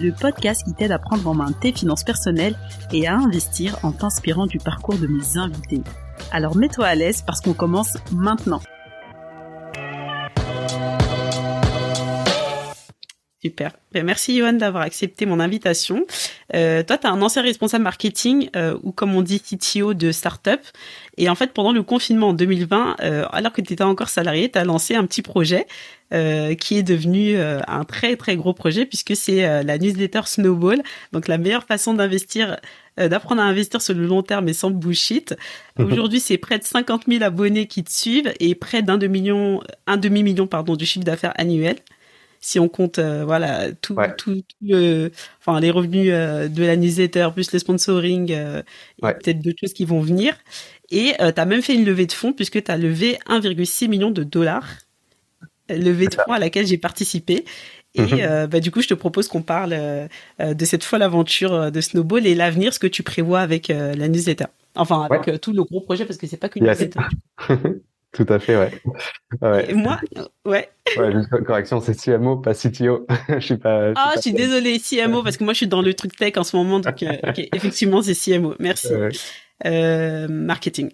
le podcast qui t'aide à prendre en main tes finances personnelles et à investir en t'inspirant du parcours de mes invités. Alors mets-toi à l'aise parce qu'on commence maintenant. Super. Ben, merci Johan d'avoir accepté mon invitation. Euh, toi, tu es un ancien responsable marketing euh, ou comme on dit CTO de startup. Et en fait, pendant le confinement en 2020, euh, alors que tu étais encore salarié, tu as lancé un petit projet qui est devenu un très très gros projet puisque c'est la newsletter Snowball. Donc la meilleure façon d'investir, d'apprendre à investir sur le long terme et sans bullshit. Aujourd'hui, c'est près de 50 000 abonnés qui te suivent et près d'un demi million, un demi million pardon du chiffre d'affaires annuel si on compte voilà tout, tout, enfin les revenus de la newsletter plus les sponsoring et peut-être d'autres choses qui vont venir. Et tu as même fait une levée de fonds puisque tu as levé 1,6 million de dollars. Levée de fonds à laquelle j'ai participé. Et mhm. bah, du coup, je te propose qu'on parle de cette folle aventure de Snowball et l'avenir, ce que tu prévois avec la newsletter. Enfin, avec tout le gros projet, parce que c'est pas qu'une newsletter. Tout à fait, ouais. ouais. Et moi, ouais. Ouais, juste correction, c'est CMO, pas CTO. je suis pas. ah, je suis désolée, CMO, parce que moi, je suis dans le truc tech en ce moment, donc euh, effectivement, c'est CMO. Merci. Euh, marketing.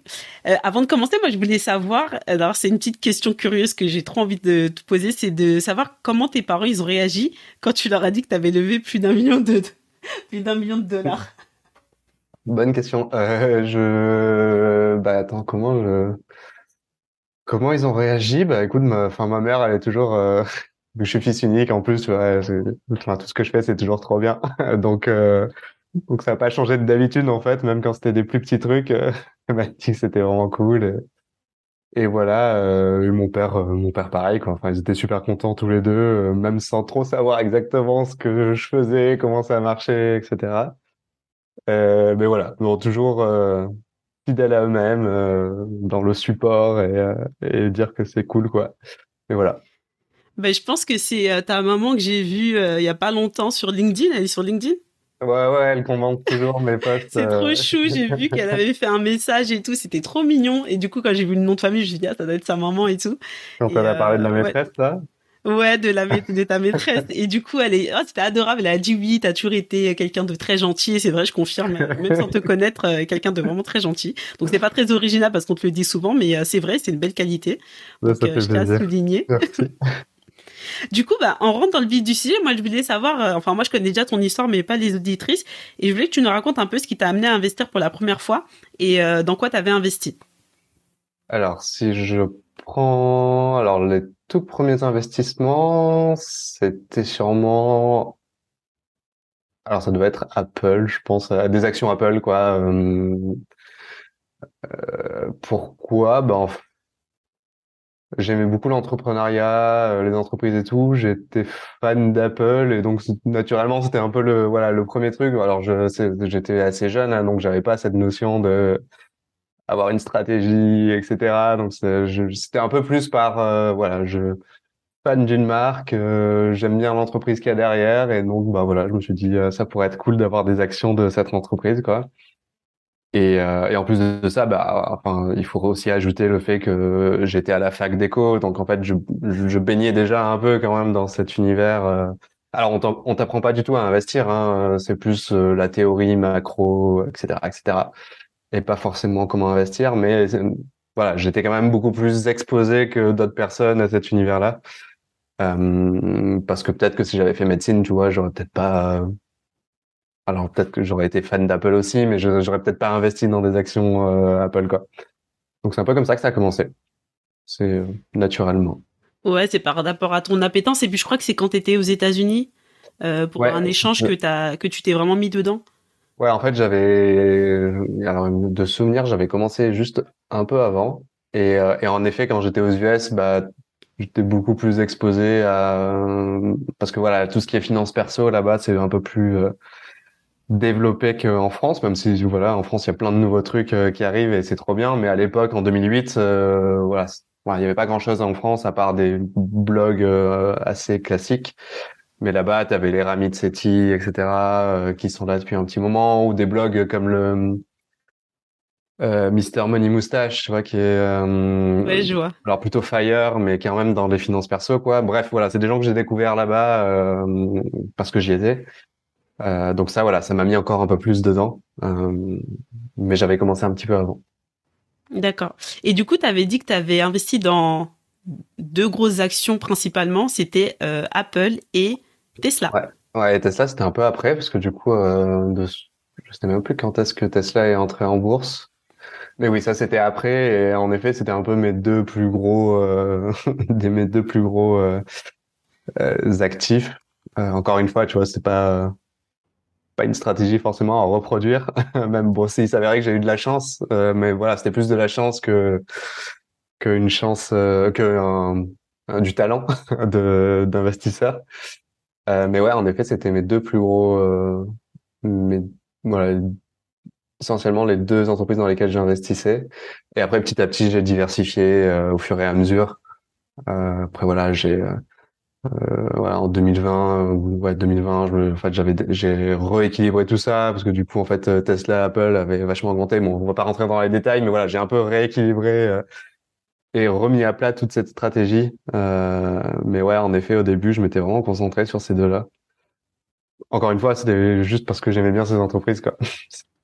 Euh, avant de commencer, moi, je voulais savoir. Alors, c'est une petite question curieuse que j'ai trop envie de te poser, c'est de savoir comment tes parents ils ont réagi quand tu leur as dit que tu avais levé plus d'un million de plus d'un million de dollars. Bonne question. Je, bah attends, comment je Comment ils ont réagi? Bah écoute, ma, enfin ma mère, elle est toujours, euh, je suis fils unique en plus, tu vois, enfin, tout ce que je fais, c'est toujours trop bien. Donc, euh, donc ça n'a pas changé d'habitude en fait, même quand c'était des plus petits trucs, euh, elle m'a dit que c'était vraiment cool. Et, voilà, euh, mon père, euh, mon père pareil, quoi. Enfin, ils étaient super contents tous les deux, euh, même sans trop savoir exactement ce que je faisais, comment ça marchait, etc. mais voilà, donc toujours fidèles à eux-mêmes euh, dans le support et, euh, et dire que c'est cool quoi. Et voilà. Ben, je pense que c'est euh, ta maman que j'ai vue il y a pas longtemps sur LinkedIn. Elle est sur LinkedIn? Ouais, ouais, elle commente toujours mes posts. c'est trop chou. J'ai vu qu'elle avait fait un message et tout. C'était trop mignon. Et du coup, quand j'ai vu le nom de famille, je me suis dit, ah, ça doit être sa maman et tout. Quand elle a parlé de la maîtresse, là? Ouais, de la de ta maîtresse. Et du coup, elle est, oh, c'était adorable. Elle a dit oui, t'as toujours été quelqu'un de très gentil. Et c'est vrai, je confirme, même sans te connaître, euh, quelqu'un de vraiment très gentil. Donc c'est pas très original parce qu'on te le dit souvent, mais euh, c'est vrai, c'est une belle qualité. Donc, ça euh, je à souligner. Du coup, bah, on rentre dans le vif du sujet. Moi, je voulais savoir, enfin, moi, je connais déjà ton histoire, mais pas les auditrices. Et je voulais que tu nous racontes un peu ce qui t'a amené à investir pour la première fois et dans quoi tu avais investi. Alors, si je alors, les tout premiers investissements, c'était sûrement, alors ça devait être Apple, je pense, à des actions Apple, quoi. Euh, euh, pourquoi? Ben, j'aimais beaucoup l'entrepreneuriat, euh, les entreprises et tout. J'étais fan d'Apple et donc naturellement c'était un peu le voilà le premier truc. Alors j'étais assez jeune, hein, donc j'avais pas cette notion de avoir une stratégie, etc. Donc c'était un peu plus par euh, voilà, je fan d'une marque, euh, j'aime bien l'entreprise qu'il y a derrière et donc bah voilà, je me suis dit euh, ça pourrait être cool d'avoir des actions de cette entreprise quoi. Et, en plus de ça, bah enfin il faut aussi ajouter le fait que j'étais à la fac d'éco, donc en fait je, je baignais déjà un peu quand même dans cet univers. Alors on t'apprend pas du tout à investir, hein, c'est plus la théorie macro, etc., etc et pas forcément comment investir, mais voilà, j'étais quand même beaucoup plus exposé que d'autres personnes à cet univers-là. Euh, parce que peut-être que si j'avais fait médecine, tu vois, j'aurais peut-être pas. Alors peut-être que j'aurais été fan d'Apple aussi, mais j'aurais peut-être pas investi dans des actions euh, Apple, quoi. Donc c'est un peu comme ça que ça a commencé. C'est euh, naturellement. Ouais, c'est par rapport à ton appétence. Et puis je crois que c'est quand tu étais aux États-Unis euh, pour un échange que, as, que tu t'es vraiment mis dedans? Ouais, en fait, j'avais alors de souvenirs, j'avais commencé juste un peu avant et, euh, et en effet, quand j'étais aux US, bah j'étais beaucoup plus exposé à parce que voilà, tout ce qui est finance perso là-bas, c'est un peu plus euh, développé qu'en France, même si voilà, en France il y a plein de nouveaux trucs qui arrivent et c'est trop bien. Mais à l'époque, en 2008, voilà, il n'y avait pas grand-chose en France à part des blogs assez classiques. Mais là-bas, tu avais les Ramit Sethi, etc., qui sont là depuis un petit moment, ou des blogs comme le euh, Mister Money Moustache, tu vois, qui est euh, je vois. alors plutôt Fire, mais quand même dans les finances perso, quoi. Bref, voilà, c'est des gens que j'ai découvert là-bas euh, parce que j'y étais. Euh, donc ça, voilà, ça m'a mis encore un peu plus dedans, euh, mais j'avais commencé un petit peu avant. D'accord. Et du coup, tu avais dit que tu avais investi dans deux grosses actions principalement, c'était euh, Apple et Tesla. Ouais, Tesla, c'était un peu après, parce que du coup, de... je sais même plus quand est-ce que Tesla est entré en bourse. Mais oui, ça c'était après et en effet c'était un peu mes deux plus gros, euh, mes deux plus gros euh, euh, actifs. encore une fois, tu vois, c'est pas pas une stratégie forcément à reproduire. Même bon, s'il s'avérait que j'ai eu de la chance, mais voilà, c'était plus de la chance que qu'une chance, que du talent de d'investisseur. mais ouais, en effet, c'était mes deux plus gros, mes voilà essentiellement les deux entreprises dans lesquelles j'investissais. Et après, petit à petit, j'ai diversifié euh, au fur et à mesure. Euh, après, voilà, j'ai euh, euh voilà, en 2020, ouais, 2020, je en fait, j'avais, j'ai rééquilibré tout ça parce que du coup, en fait, Tesla, Apple avaient vachement augmenté. Bon, on va pas rentrer dans les détails, mais voilà, j'ai un peu rééquilibré et remis à plat toute cette stratégie. mais ouais, en effet, au début, je m'étais vraiment concentré sur ces deux-là. Encore une fois, c'était juste parce que j'aimais bien ces entreprises, quoi.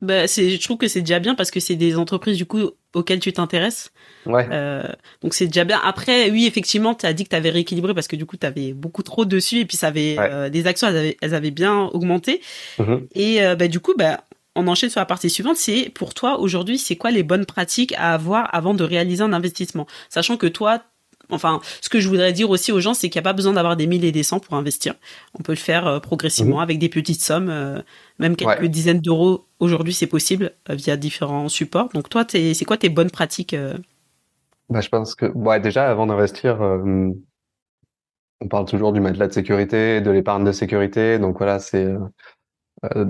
Bah, c'est, je trouve que c'est déjà bien parce que c'est des entreprises du coup auxquelles tu t'intéresses. Ouais. Euh, donc c'est déjà bien. Après, oui, effectivement, tu as dit que tu avais rééquilibré parce que du coup, tu avais beaucoup trop dessus et puis ça avait euh, des actions, elles avaient, elles avaient bien augmenté. Mm-hmm. Et euh, bah, du coup, bah, on enchaîne sur la partie suivante. C'est pour toi aujourd'hui, c'est quoi les bonnes pratiques à avoir avant de réaliser un investissement, sachant que toi, Enfin, ce que je voudrais dire aussi aux gens, c'est qu'il n'y a pas besoin d'avoir des milliers et des cents pour investir. On peut le faire euh, progressivement mhm. avec des petites sommes, euh, même quelques dizaines d'euros. Aujourd'hui, c'est possible euh, via différents supports. Donc toi, c'est quoi tes bonnes pratiques bah, Je pense que ouais, déjà, avant d'investir, on parle toujours du matelas de sécurité, de l'épargne de sécurité. Donc voilà, c'est euh,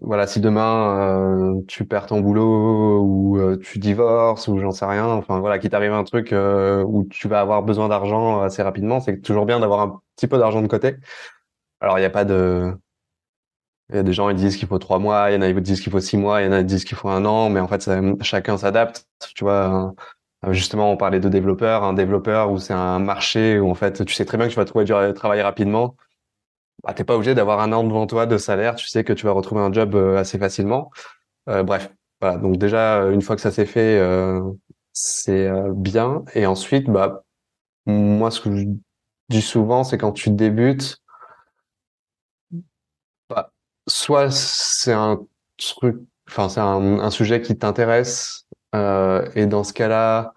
voilà, si demain euh, tu perds ton boulot ou euh, tu divorces ou j'en sais rien, enfin voilà, qu'il t'arrive un truc où tu vas avoir besoin d'argent assez rapidement, c'est toujours bien d'avoir un petit peu d'argent de côté. Alors il n'y a pas de, il y a des gens ils disent qu'il faut trois mois, il y en a qui disent qu'il faut six mois, il y en a qui disent qu'il faut un an, mais en fait chacun s'adapte. Tu vois, justement on parlait de développeurs, un développeur où c'est un marché où en fait tu sais très bien que tu vas trouver du travail rapidement bah, t'es pas obligé d'avoir un an devant toi de salaire. Tu sais que tu vas retrouver un job euh, assez facilement. Euh, bref, voilà. Donc déjà, une fois que ça s'est fait, euh, c'est euh, bien. Et ensuite, bah, moi, ce que je dis souvent, c'est quand tu débutes, bah, soit c'est un truc, enfin, c'est un, sujet qui t'intéresse, et dans ce cas-là,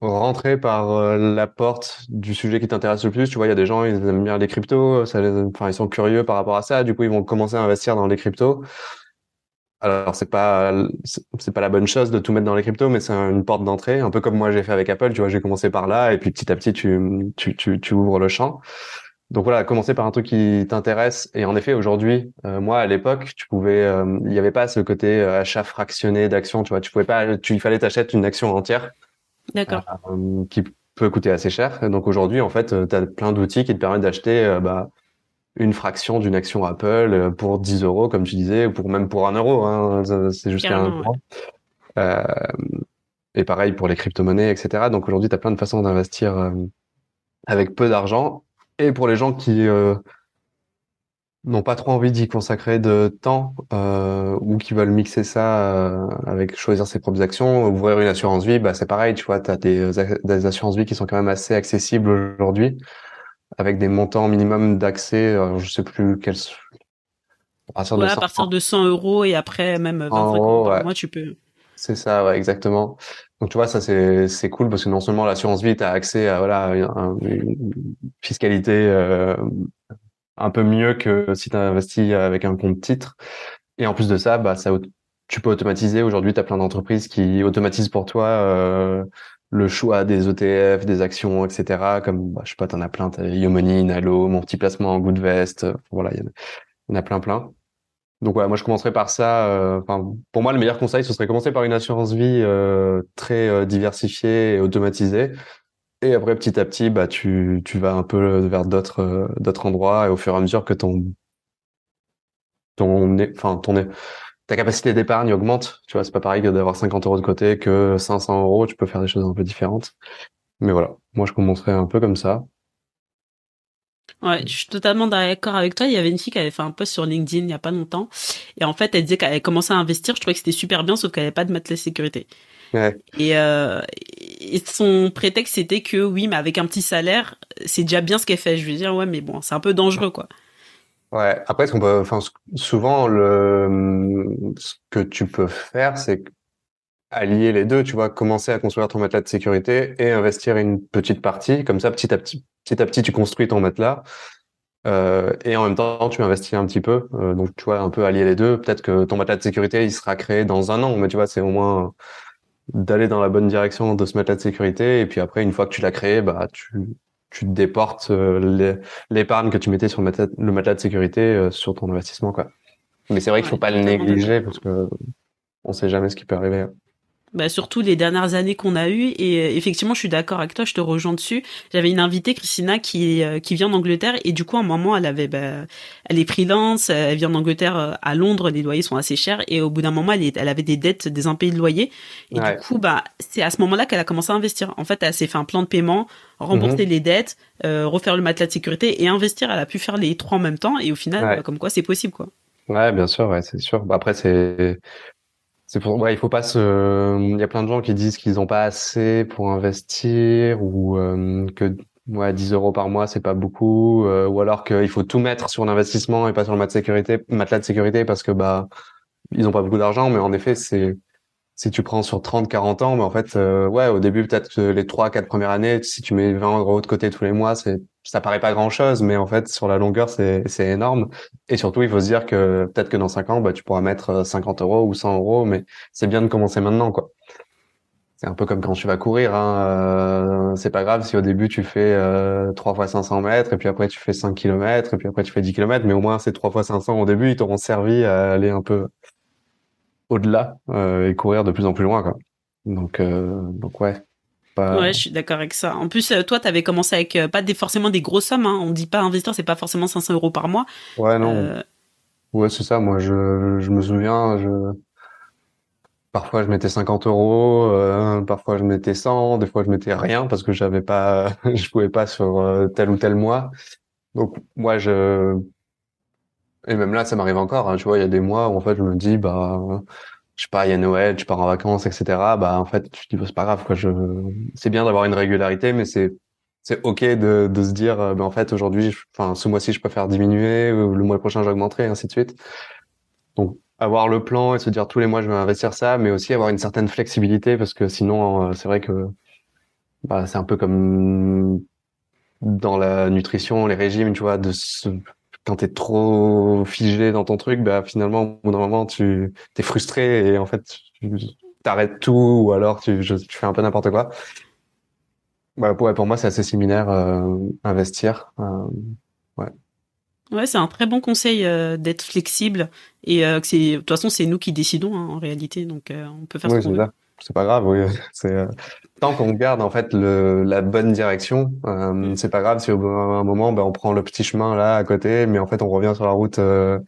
rentrer par euh, la porte du sujet qui t'intéresse le plus. Tu vois, il y a des gens, ils aiment bien les cryptos, ça les, enfin, ils sont curieux par rapport à ça. Du coup, ils vont commencer à investir dans les cryptos. Alors, c'est pas, c'est pas la bonne chose de tout mettre dans les cryptos, mais c'est une porte d'entrée. Un peu comme moi, j'ai fait avec Apple. Tu vois, j'ai commencé par là, et puis petit à petit, tu, tu, tu, tu ouvres le champ. Donc voilà, commencer par un truc qui t'intéresse. Et en effet, aujourd'hui, euh, moi à l'époque, tu pouvais, euh, il n'y avait pas ce côté achat fractionné d'actions. Tu vois, tu pouvais pas, tu, il fallait t'acheter une action entière. D'accord. Euh, qui peut coûter assez cher. Donc aujourd'hui, en fait, euh, tu as plein d'outils qui te permettent d'acheter euh, bah, une fraction d'une action Apple pour 10 euros, comme tu disais, ou pour même pour un euro. Hein, c'est jusqu'à un euro. Euh, et pareil pour les crypto-monnaies, etc. Donc aujourd'hui, tu as plein de façons d'investir avec peu d'argent. Et pour les gens qui n'ont pas trop envie d'y consacrer de temps euh, ou qui veulent mixer ça euh, avec choisir ses propres actions, ouvrir une assurance vie, bah c'est pareil, tu vois, tu as des, des assurances vie qui sont quand même assez accessibles aujourd'hui avec des montants minimum d'accès, je sais plus quels à partir, de, à partir de 100 euros et après même 20 euros par mois, tu peux. C'est ça, ouais, exactement. Donc tu vois, ça c'est c'est cool parce que non seulement l'assurance vie, tu as accès à voilà une, fiscalité euh, un peu mieux que si tu investis avec un compte titre. Et en plus de ça, bah, ça tu peux automatiser. Aujourd'hui, tu as plein d'entreprises qui automatisent pour toi euh, le choix des ETF, des actions, etc. Comme, bah, je sais pas, t'en as plein. T'as Yomoni, Nalo, mon petit placement en Goodvest. Voilà, il y, en a plein, plein. donc voilà, moi je commencerai par ça. euh, pour moi, le meilleur conseil, ce serait commencer par une assurance vie euh, très euh, diversifiée et automatisée. Et après, petit à petit, bah tu tu vas un peu vers d'autres euh, d'autres endroits et au fur et à mesure que ton ton enfin ton ta capacité d'épargne augmente. Tu vois, c'est pas pareil que d'avoir 50 euros de côté que 500 euros. Tu peux faire des choses un peu différentes. Mais voilà, moi je commencerai un peu comme ça. Ouais, je suis totalement d'accord avec toi. Il y avait une fille qui avait fait un post sur LinkedIn il y a pas longtemps. Et en fait, elle disait qu'elle avait commencé à investir. Je trouvais que c'était super bien, sauf qu'elle avait pas de matelas sécurité. Ouais. Et, euh, et son prétexte, c'était que oui, mais avec un petit salaire, c'est déjà bien ce qu'elle fait. Je veux dire, ouais, mais bon, c'est un peu dangereux, quoi. Ouais. Après, ce qu'on peut, enfin, souvent le ce que tu peux faire, c'est allier les deux. Tu vois, commencer à construire ton matelas de sécurité et investir une petite partie. Comme ça, petit à petit, petit à petit, tu construis ton matelas. Euh, et en même temps, tu investis un petit peu. Euh, donc, tu vois, un peu allier les deux. Peut-être que ton matelas de sécurité, il sera créé dans un an, mais tu vois, c'est au moins d'aller dans la bonne direction de ce matelas de sécurité. Et puis après, une fois que tu l'as créé, bah, tu, tu déportes euh, l'épargne que tu mettais sur le matelas, le matelas de sécurité euh, sur ton investissement, quoi. Mais c'est vrai qu'il faut pas le négliger parce que on sait jamais ce qui peut arriver. Bah, surtout les dernières années qu'on a eues. Et euh, effectivement, je suis d'accord avec toi, je te rejoins dessus. J'avais une invitée, Christina, qui, euh, qui vient d'Angleterre. Et du coup, à un moment, elle avait, bah, elle est freelance, elle vient d'Angleterre euh, à Londres, les loyers sont assez chers. Et au bout d'un moment, elle, est- elle avait des dettes, des impayés de loyer. Et Ouais. du coup, bah, c'est à ce moment-là qu'elle a commencé à investir. En fait, elle s'est fait un plan de paiement, rembourser les dettes, euh, refaire le matelas de sécurité et investir. Elle a pu faire les trois en même temps. Et au final, Ouais. bah, comme quoi, c'est possible, quoi. Ouais, bien sûr, ouais, c'est sûr. Bah, après, c'est, c'est pour, ouais, il faut pas se, il y a plein de gens qui disent qu'ils ont pas assez pour investir ou euh, que, ouais, 10 euros par mois, c'est pas beaucoup, euh, ou alors qu'il faut tout mettre sur l'investissement et pas sur le matelas de sécurité, matelas de sécurité parce que, bah, ils ont pas beaucoup d'argent, mais en effet, c'est, si tu prends sur 30, 40 ans, mais en fait, euh, ouais, au début, peut-être que les trois, quatre premières années, si tu mets 20 euros de côté tous les mois, c'est, ça paraît pas grand chose, mais en fait, sur la longueur, c'est, énorme. Et surtout, il faut se dire que peut-être que dans 5 ans, bah, tu pourras mettre euh, 50 euros ou 100 euros, mais c'est bien de commencer maintenant, quoi. C'est un peu comme quand tu vas courir, hein. euh, c'est pas grave si au début tu fais euh, 3 fois 500 mètres, et puis après tu fais 5 kilomètres, et puis après tu fais 10 kilomètres, mais au moins ces 3 fois 500 au début, ils t'auront servi à aller un peu au-delà euh, et courir de plus en plus loin, quoi. Donc, euh, donc ouais. Pas... Ouais, je suis d'accord avec ça. En plus, euh, toi, t'avais commencé avec pas des, forcément des grosses sommes. Hein. On dit pas investir, c'est pas forcément 500 euros par mois. Ouais, non. Ouais, c'est ça. Moi, je, je me souviens, je, parfois je mettais 50 euros, euh, parfois je mettais 100, des fois je mettais rien parce que j'avais pas, je pouvais pas sur euh, tel ou tel mois. Donc, moi, je, et même là, ça m'arrive encore, hein, tu vois, il y a des mois où en fait je me dis, bah, je sais pas, il y a Noël, tu pars en vacances, etc. Bah, en fait, je dis, bah, c'est pas grave, quoi. Je, c'est bien d'avoir une régularité, mais c'est, c'est ok de, de se dire, euh, bah, en fait, aujourd'hui, je- enfin, ce mois-ci, je préfère diminuer, le mois prochain, j'augmenterai, ainsi de suite. Donc, avoir le plan et se dire tous les mois, je vais investir ça, mais aussi avoir une certaine flexibilité, parce que sinon, euh, c'est vrai que, bah, c'est un peu comme dans la nutrition, les régimes, tu vois, de se, quand t'es trop figé dans ton truc, bah, finalement, au bout d'un moment, tu, t'es frustré et en fait, tu t'arrêtes tout ou alors tu, je- tu fais un peu n'importe quoi. Bah, ouais, pour moi, c'est assez similaire, euh, investir. Euh, ouais, c'est un très bon conseil euh, d'être flexible et euh, que c'est de toute façon c'est nous qui décidons hein, en réalité, donc on peut faire oui, ce qu'on veut. ça. C'est pas grave, oui. C'est, euh, tant qu'on garde, en fait, le, la bonne direction, euh, c'est pas grave si au bout d'un moment, bah, on prend le petit chemin là, à côté, mais en fait, on revient sur la route, euh,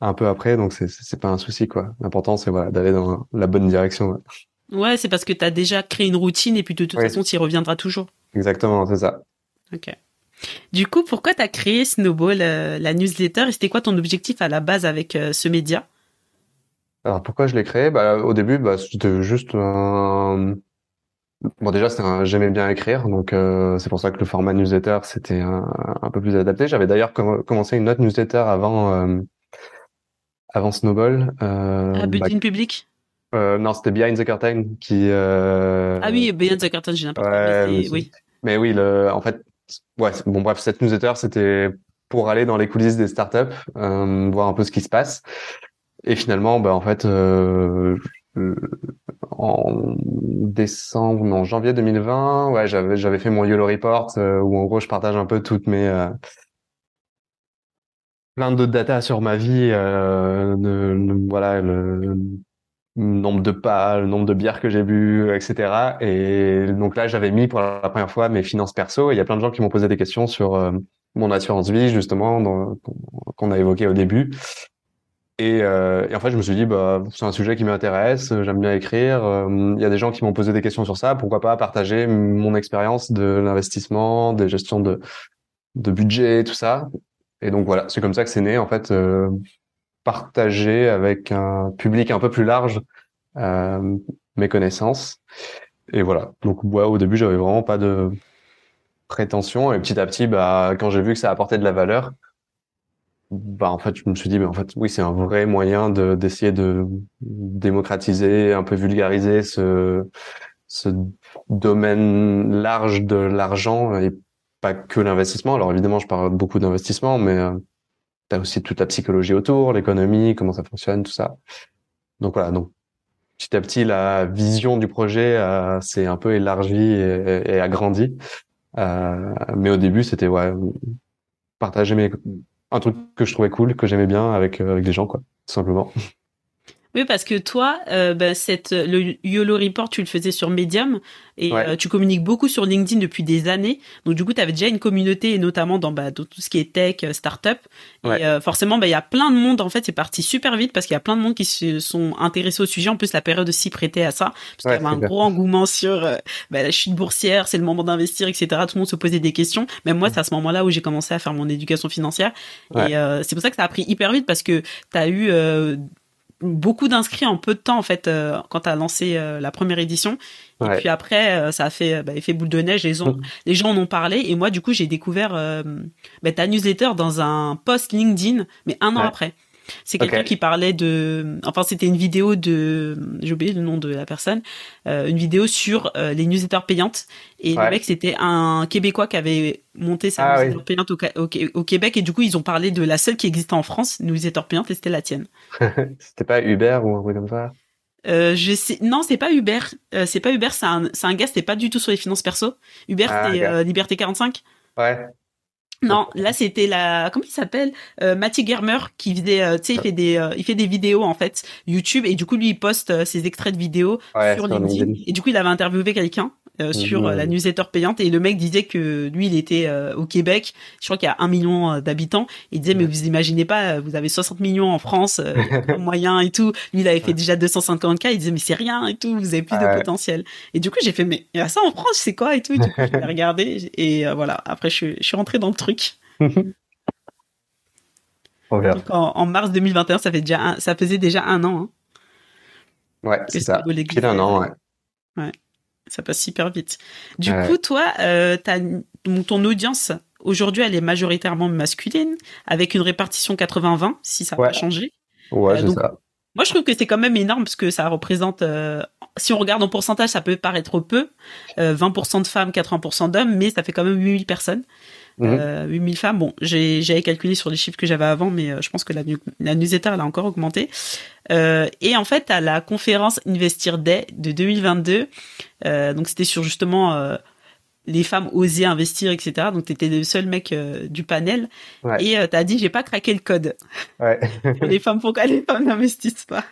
un peu après, donc c'est, pas un souci, quoi. L'important, c'est, voilà, d'aller dans la bonne direction. ouais. Ouais, c'est parce que t'as déjà créé une routine et puis de toute Oui. façon tu y reviendras toujours. Exactement, c'est ça. Ok. Du coup, pourquoi t'as créé Snowball, euh, la newsletter, et c'était quoi ton objectif à la base avec euh, ce média? Alors pourquoi je l'ai créé? Bah, au début, bah, c'était juste un... Bon déjà, un... j'aimais bien écrire, donc euh, c'est pour ça que le format newsletter c'était un, un peu plus adapté. J'avais d'ailleurs com- commencé une autre newsletter avant euh, avant Snowball. Euh, but bah, d'une public? euh, non, c'était Behind the Curtain qui. Ah oui, Beyond the Curtain, j'ai n'importe quoi. ouais, mais mais oui. Mais oui, le, en fait, ouais, bon bref, cette newsletter c'était pour aller dans les coulisses des startups, voir un peu ce qui se passe. Et finalement, bah en fait, euh, je- en décembre, non, janvier 2020, ouais, j'avais j'avais fait mon YOLO Report euh, où en gros je partage un peu toutes mes euh, plein de data sur ma vie, euh, voilà, le nombre de pas, le nombre de bières que j'ai bu, etc. Et donc là, j'avais mis pour la première fois mes finances perso. Et il y a plein de gens qui m'ont posé des questions sur euh, mon assurance vie, justement, qu'on a évoqué au début. Et, euh, et en fait, je me suis dit, bah, c'est un sujet qui m'intéresse, j'aime bien écrire. euh, Il y a des gens qui m'ont posé des questions sur ça. Pourquoi pas partager mon expérience de l'investissement, des gestions de, de budget, tout ça. Et donc voilà, c'est comme ça que c'est né, en fait, euh, partager avec un public un peu plus large euh, mes connaissances. Et voilà. Donc ouais, au début, j'avais vraiment pas de prétention. Et petit à petit, bah, quand j'ai vu que ça apportait de la valeur, bah en fait, je me suis dit, mais en fait, oui, c'est un vrai moyen de d'essayer de démocratiser, un peu vulgariser ce ce domaine large de l'argent et pas que l'investissement. Alors évidemment, je parle beaucoup d'investissement, mais euh, t'as aussi toute la psychologie autour, l'économie, comment ça fonctionne, tout ça. Donc voilà, donc petit à petit, la vision du projet euh, s'est un peu élargie et, et agrandie. Euh, mais au début, c'était ouais, partager mes un truc que je trouvais cool, que j'aimais bien avec euh, avec des gens, quoi, tout simplement. Oui, parce que toi, euh, bah, cette, le YOLO Report, tu le faisais sur Medium et Ouais. euh, tu communiques beaucoup sur LinkedIn depuis des années. Donc du coup, tu avais déjà une communauté, et notamment dans, bah, dans tout ce qui est tech, euh, startup. Ouais. Et euh, forcément, bah, il y a plein de monde. En fait, c'est parti super vite parce qu'il y a plein de monde qui se sont intéressés au sujet. En plus, la période aussi prêtait à ça parce qu'il y Ouais, avait un gros engouement sur euh, bah, la chute boursière, c'est le moment d'investir, etc. Tout le monde se posait des questions. Même moi, c'est à ce moment-là où j'ai commencé à faire mon éducation financière. Ouais. Et euh, c'est pour ça que ça a pris hyper vite parce que tu as eu euh, beaucoup d'inscrits en peu de temps en fait euh, quand tu as lancé euh, la première édition et puis après euh, ça a fait bah, effet boule de neige les gens Mhm. les gens en ont parlé et moi du coup j'ai découvert bah, ta newsletter dans un post LinkedIn mais un an Ouais. après c'est quelqu'un qui parlait de enfin c'était une vidéo de j'ai oublié le nom de la personne euh, une vidéo sur euh, les newsletters payantes et Ouais. le mec c'était un québécois qui avait monté sa Ah newsletter oui. payante au, Ca- au, au Québec et du coup ils ont parlé de la seule qui existait en France newsletter payante et c'était la tienne C'était pas Uber ou un truc comme ça? euh, je sais, non, c'est pas Uber. C'est pas Uber, c'est un, c'est un gars, c'était pas du tout sur les finances perso. Uber, Ah, euh, Liberté 45. Ouais. Non, là c'était la, comment il s'appelle euh, Mathieu Germer qui faisait, euh, tu sais, il fait des, euh, il fait des vidéos en fait YouTube et du coup lui il poste euh, ses extraits de vidéos Ouais, sur LinkedIn. LinkedIn. Et du coup il avait interviewé quelqu'un euh, sur Mhm. euh, la newsletter payante et le mec disait que lui il était euh, au Québec. Je crois qu'il y a un million euh, d'habitants. Il disait mais Ouais. vous imaginez pas, vous avez 60 millions en France, euh, moyen et tout. Lui il avait fait Ouais. déjà 250 k. Il disait mais c'est rien et tout, vous avez plus de Ouais. potentiel. Et du coup j'ai fait mais il y a ça en France, c'est quoi et tout. Et du coup je l'ai regardé et euh, voilà. Après je, suis- je suis rentré dans le truc. Donc en, en mars 2021, ça fait déjà un- ça faisait déjà un an. hein, Ouais, c'est ça. Pile un an, ouais. Ça passe super vite. Du Ouais. coup, toi, euh, ton audience aujourd'hui, elle est majoritairement masculine, avec une répartition 80-20, si ça n'a Ouais. pas changé. Ouais, Euh, donc- ça. Moi, je trouve que c'est quand même énorme parce que ça représente, euh, si on regarde en pourcentage, ça peut paraître peu, euh, 20% de femmes, 80% d'hommes, mais ça fait quand même 8000 personnes. Mhm. Euh, 8000 femmes. Bon, j'avais calculé sur les chiffres que j'avais avant, mais euh, je pense que la, la newsletter, elle a encore augmenté. Euh, et en fait, à la conférence Investir Day de 2022, euh, donc c'était sur justement les femmes oser investir, etc. Donc t'étais le seul mec euh, du panel Ouais. et euh, t'as dit j'ai pas craqué le code. Ouais. les femmes pourquoi les femmes n'investissent pas?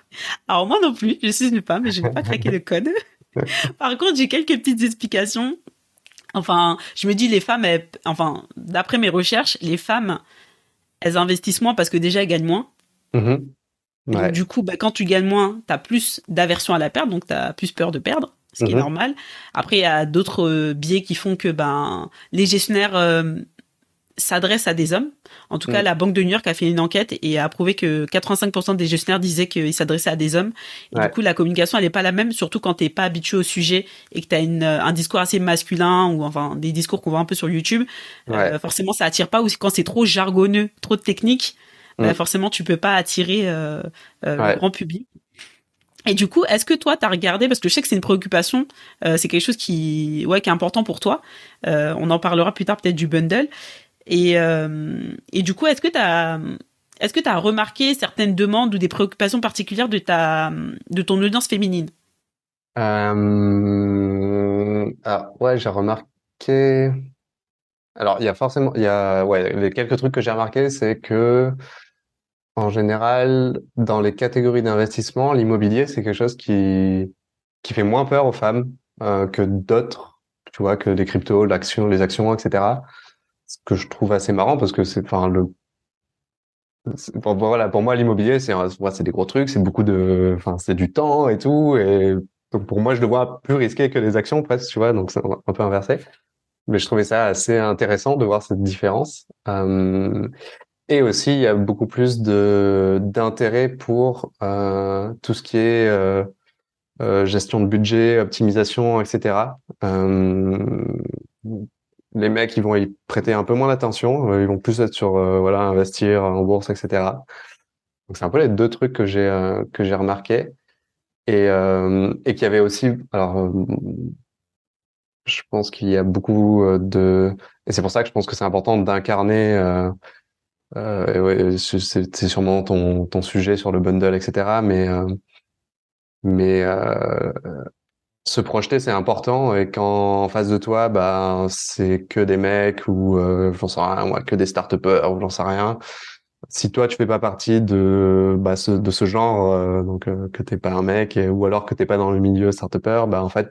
Alors moi non plus, je suis une femme et je n'ai pas craqué le code. Par contre, j'ai quelques petites explications. Enfin, je me dis les femmes, elles- enfin, d'après mes recherches, les femmes, elles investissent moins parce que déjà elles gagnent moins. Mhm. Donc, Ouais. du coup, bah, quand tu gagnes moins, t'as plus d'aversion à la perte, donc t'as plus peur de perdre, ce qui est Mhm. normal. Après, il y a d'autres euh, biais qui font que ben les gestionnaires euh, s'adressent à des hommes. En tout cas, Mhm. la Banque de New York a fait une enquête et a prouvé que 85% des gestionnaires disaient qu'ils s'adressaient à des hommes. Et Ouais. du coup, la communication, elle est pas la même, surtout quand t'es pas habitué au sujet et que t'as une, euh, un discours assez masculin ou enfin des discours qu'on voit un peu sur YouTube. Ouais. Euh, forcément, ça attire pas. Ou quand c'est trop jargonneux, trop de technique, bah, Mm. forcément, tu peux pas attirer euh, euh, Ouais. le grand public. Et du coup, est-ce que toi, t'as regardé, parce que je sais que c'est une préoccupation, euh, c'est quelque chose qui, ouais, qui est important pour toi. Euh, on en parlera plus tard peut-être du bundle. Et, euh, et du coup, est-ce que t'as, est-ce que t'as remarqué certaines demandes ou des préoccupations particulières de ta, de ton audience féminine? Euh... Ah, ouais, j'ai remarqué. Alors, il y a forcément, il y a, ouais, les quelques trucs que j'ai remarqué, c'est que, en général, dans les catégories d'investissement, l'immobilier, c'est quelque chose qui, qui fait moins peur aux femmes, euh, que d'autres, tu vois, que les cryptos, l'action, les actions, etc. Ce que je trouve assez marrant parce que c'est, enfin, le, Bon, voilà, pour moi, l'immobilier, c'est c'est des gros trucs, c'est beaucoup de, enfin, c'est du temps et tout, et donc pour moi, je le vois plus risqué que les actions presque, tu vois, donc c'est un peu inversé. Mais je trouvais ça assez intéressant de voir cette différence. Euh, et aussi, il y a beaucoup plus de d'intérêt pour euh, tout ce qui est euh gestion de budget, optimisation, etc. Euh, les mecs, ils vont y prêter un peu moins d'attention. Euh, ils vont plus être sur voilà investir en bourse, etc. Donc c'est un peu les deux trucs que j'ai que j'ai remarqué et et qu'il y avait aussi alors je pense qu'il y a beaucoup euh, de et c'est pour ça que je pense que c'est important d'incarner euh, euh, ouais, c'est sûrement ton ton sujet sur le bundle etc mais euh, mais euh, se projeter c'est important. Et quand en face de toi bah c'est que des mecs ou euh, j'en sais rien moi que des start ou j'en sais rien. Si toi tu fais pas partie de bah, ce, de ce genre donc que t'es pas un mec ou alors que t'es pas dans le milieu start bah en fait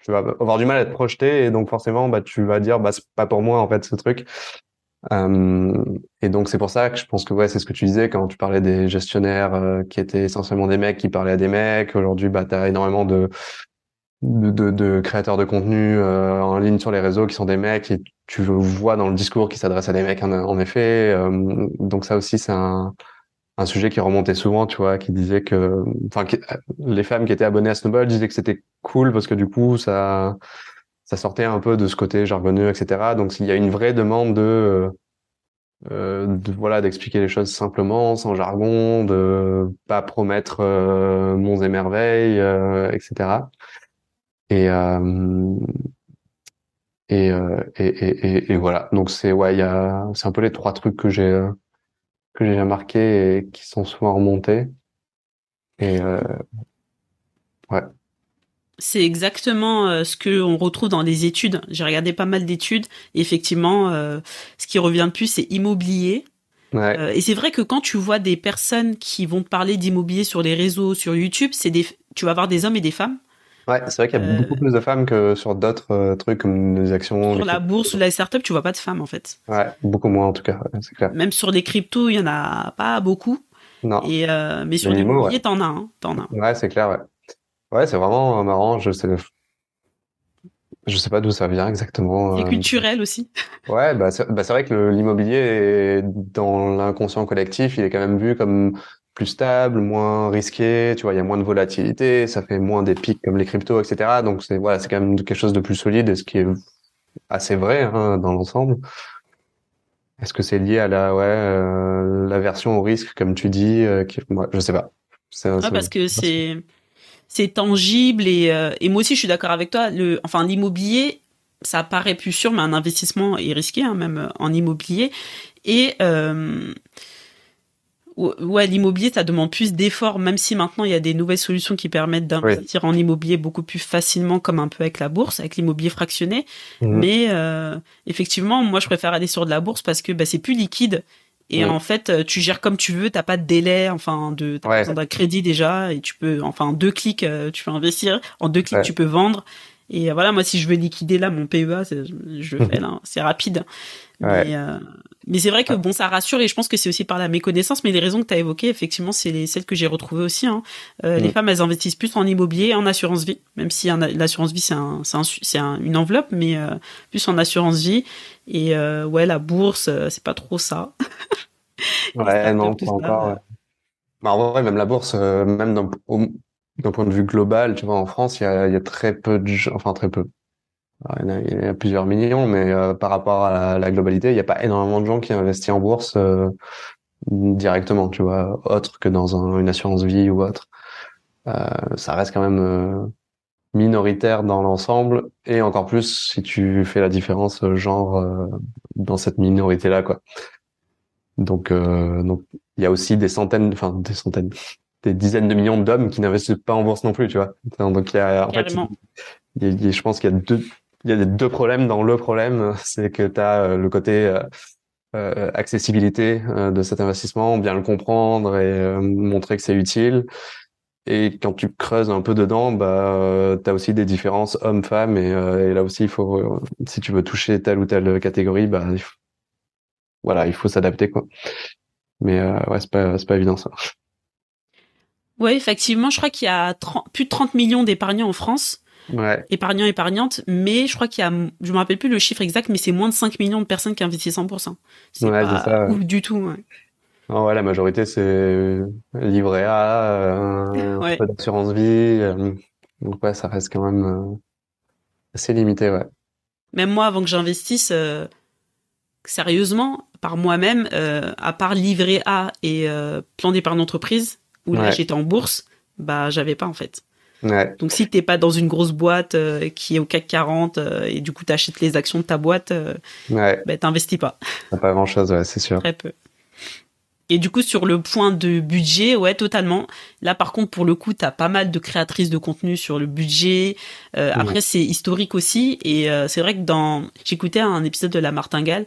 tu vas avoir du mal à te projeter et donc forcément bah tu vas dire bah c'est pas pour moi en fait ce truc. Euh, et donc c'est pour ça que je pense que ouais c'est ce que tu disais quand tu parlais des gestionnaires euh, qui étaient essentiellement des mecs qui parlaient à des mecs. Aujourd'hui bah t'as énormément de de, de, de créateurs de contenu euh, en ligne sur les réseaux qui sont des mecs et tu vois dans le discours qui s'adresse à des mecs en, effet euh, donc ça aussi c'est un un sujet qui remontait souvent, tu vois, qui disait que, enfin, les femmes qui étaient abonnées à Snowball disaient que c'était cool parce que du coup, ça, ça sortait un peu de ce côté jargonneux, etc. Donc, il y a une vraie demande de, euh, voilà, d'expliquer les choses simplement, sans jargon, de pas promettre euh, monts et merveilles, euh, etc. Et, euh, et, euh, et, et, et, voilà. Donc c'est ouais, il y a, c'est un peu les trois trucs que j'ai euh, que j'ai remarqué et qui sont souvent remontés. Et euh, ouais. C'est exactement euh, ce que on retrouve dans les études. J'ai regardé pas mal d'études. Et effectivement, euh, ce qui revient le plus, c'est immobilier. Ouais. et c'est vrai que quand tu vois des personnes qui vont parler d'immobilier sur les réseaux, sur YouTube, c'est des, tu vas voir des hommes et des femmes Ouais, c'est vrai qu'il y a euh, beaucoup plus de femmes que sur d'autres euh, trucs comme les actions. Sur la bourse ou la startup, tu vois pas de femmes en fait. Ouais, beaucoup moins en tout cas, c'est clair. Même sur les cryptos, il y en a pas beaucoup. Non. Et euh, mais sur l'immobilier, ouais. t'en as, hein, t'en as. Ouais, c'est clair, ouais. Ouais, c'est vraiment marrant. Je sais, je sais pas d'où ça vient exactement. C'est culturel aussi. Ouais, bah c'est bah vrai que l'immobilier dans l'inconscient collectif, il est quand même vu comme plus stable, moins risqué, tu vois, il y a moins de volatilité, ça fait moins des pics comme les cryptos, etc. Donc c'est voilà, c'est quand même quelque chose de plus solide, et ce qui est assez vrai hein, dans l'ensemble. Est-ce que c'est lié à la ouais euh, l'aversion au risque, comme tu dis euh, qui, moi, Je sais pas. Ah, parce que c'est c'est tangible et, euh, et moi aussi je suis d'accord avec toi. Le enfin l'immobilier ça paraît plus sûr, mais un investissement est risqué, hein, même en immobilier. Et euh, ouais, l'immobilier, ça demande plus d'efforts, même si maintenant il y a des nouvelles solutions qui permettent d'investir en immobilier beaucoup plus facilement, comme un peu avec la bourse, avec l'immobilier fractionné. Mhm. Mais euh, effectivement, moi, je préfère aller sur de la bourse parce que bah, c'est plus liquide. Et en fait, euh, tu gères comme tu veux, t'as pas de délai, enfin, de, t'as besoin d'un crédit déjà, et tu peux, enfin, en deux clics, euh, tu peux investir, en deux clics, tu peux vendre. Et voilà, moi, si je veux liquider là mon PEA, je le fais là, c'est rapide. Mais, euh, mais c'est vrai que bon, ça rassure et je pense que c'est aussi par la méconnaissance. Mais les raisons que tu as évoquées, effectivement, c'est les, celles que j'ai retrouvées aussi. Hein. Euh, Les mm. femmes, elles investissent plus en immobilier, en assurance vie, même si l'assurance vie c'est un, c'est un, une enveloppe, mais euh, plus en assurance vie. Et euh, ouais, la bourse, euh, c'est pas trop ça. ouais, non, pas encore. Ouais. Bah, en vrai, même la bourse, même d'un point de vue global, tu vois, en France, il y a, y a très peu de gens, enfin très peu il y, a, plusieurs millions, mais euh, par rapport à la, globalité, il n'y a pas énormément de gens qui investissent en bourse euh, directement, tu vois, autre que dans un, une assurance vie ou autre. Euh, ça reste quand même euh, minoritaire dans l'ensemble, et encore plus si tu fais la différence genre dans cette minorité-là, quoi. Donc, donc, il y a aussi des centaines, enfin des centaines, des dizaines de millions d'hommes qui n'investissent pas en bourse non plus, tu vois. Donc, il y a, en fait, je pense qu'il y a deux, il y a deux problèmes dans le problème, c'est que tu as le côté euh, accessibilité de cet investissement, bien le comprendre et montrer que c'est utile. Et quand tu creuses un peu dedans, bah, tu as aussi des différences hommes-femmes. Et, et, là aussi, il faut, si tu veux toucher telle ou telle catégorie, bah, il faut, voilà, il faut s'adapter, quoi. Mais ouais, c'est pas, pas évident ça. Oui, effectivement, je crois qu'il y a plus de 30 millions d'épargnants en France. Ouais. Épargnants, épargnantes, mais je crois qu'il y a, je me rappelle plus le chiffre exact, mais c'est moins de 5 millions de personnes qui investissent 100%. C'est ouais, pas ça, ouf du tout. Ouais. Ouais, la majorité c'est livret A, euh, Ouais. peu d'assurance vie. euh, donc ouais, ça reste quand même euh, assez limité, ouais. Même moi, avant que j'investisse, euh, sérieusement, par moi-même, euh, à part livret A et euh, plan d'épargne d'entreprise, où là Ouais. j'étais en bourse, bah j'avais pas en fait. Ouais, Donc si t'es pas dans une grosse boîte euh, qui est au CAC 40 euh, et du coup t'achètes les actions de ta boîte, euh, ouais, bah t'investis pas, pas grand chose, ouais, c'est sûr. très peu. Et du coup sur le point de budget, ouais totalement. Là par contre pour le coup t'as pas mal de créatrices de contenu sur le budget. Euh. Après c'est historique aussi et c'est vrai que dans j'écoutais un épisode de la Martingale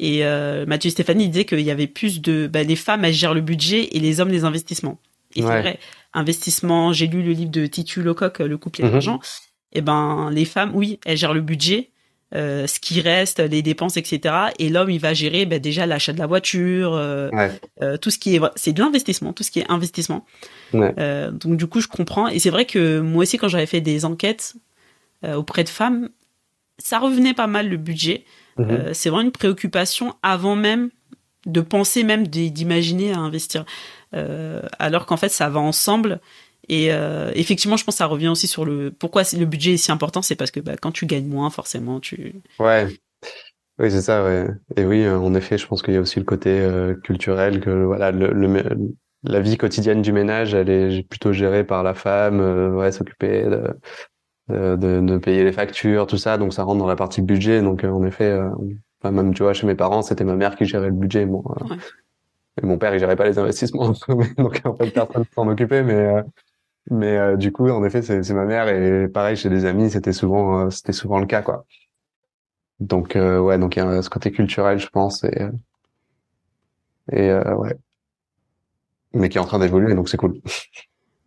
et Mathieu Stéphanie disait qu'il y avait plus de bah, les femmes elles gèrent le budget et les hommes les investissements. Et Ouais. c'est vrai, investissement, j'ai lu le livre de Titu Lecoq, Le couple et Mhm. l'argent. Et ben, les femmes, oui, elles gèrent le budget, euh, ce qui reste, les dépenses, etc. Et l'homme, il va gérer ben, déjà l'achat de la voiture, euh, Ouais, euh, tout ce qui est, c'est de l'investissement, tout ce qui est investissement. Ouais. Donc du coup, je comprends. Et c'est vrai que moi aussi, quand j'avais fait des enquêtes auprès de femmes, ça revenait pas mal le budget. Mhm. C'est vraiment une préoccupation avant même de penser même d'imaginer à investir. Euh, alors qu'en fait, ça va ensemble. Et euh, effectivement, je pense que ça revient aussi sur le pourquoi le budget est si important, c'est parce que bah, quand tu gagnes moins, forcément, tu ouais. Oui, c'est ça, ouais. Et oui, euh, en effet, je pense qu'il y a aussi le côté euh, culturel que voilà, le, la vie quotidienne du ménage, elle est plutôt gérée par la femme, euh, ouais, s'occuper de, de, de, de payer les factures, tout ça, donc ça rentre dans la partie budget. Donc euh, en effet, même tu vois, chez mes parents, c'était ma mère qui gérait le budget, bon. Ouais. Mon père, il gérait pas les investissements, donc en fait, personne s'en occupait, mais euh, mais euh, du coup, en effet, c'est ma mère et pareil chez des amis, c'était souvent euh, c'était souvent le cas, quoi. Donc euh, ouais, donc il y a ce côté culturel, je pense, et et euh, ouais, mais qui est en train d'évoluer, donc c'est cool.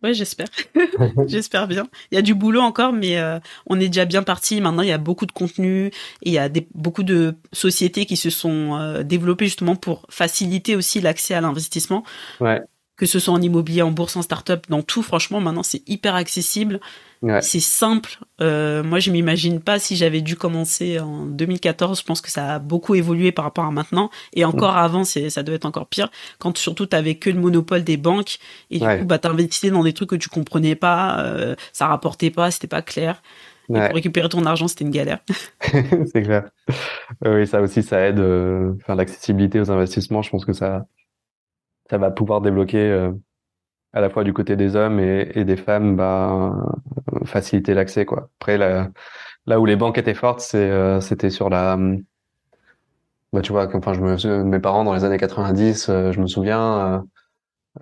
Ouais, j'espère. j'espère bien. Il y a du boulot encore, mais euh, on est déjà bien parti. Maintenant, il y a beaucoup de contenu et il y a des, beaucoup de sociétés qui se sont euh, développées justement pour faciliter aussi l'accès à l'investissement. Ouais. Que ce soit en immobilier, en bourse, en start-up, dans tout, franchement, maintenant, c'est hyper accessible. Ouais. C'est simple. Euh, moi, je m'imagine pas si j'avais dû commencer en 2014. Je pense que ça a beaucoup évolué par rapport à maintenant. Et encore avant, c'est, ça devait être encore pire. Quand surtout t'avais que le monopole des banques et du coup, bah, t'investissais dans des trucs que tu comprenais pas, euh, ça rapportait pas, c'était pas clair. Et pour récupérer ton argent, c'était une galère. C'est clair. Euh, Oui, ça aussi, ça aide. euh, Enfin, l'accessibilité aux investissements, je pense que ça, ça va pouvoir débloquer euh, à la fois du côté des hommes et, et des femmes, bah, euh, faciliter l'accès, quoi. Après, là, là où les banques étaient fortes, c'est, euh, c'était sur la, hum, bah, tu vois, enfin, je me, mes parents dans les années 90, euh, je me souviens, euh,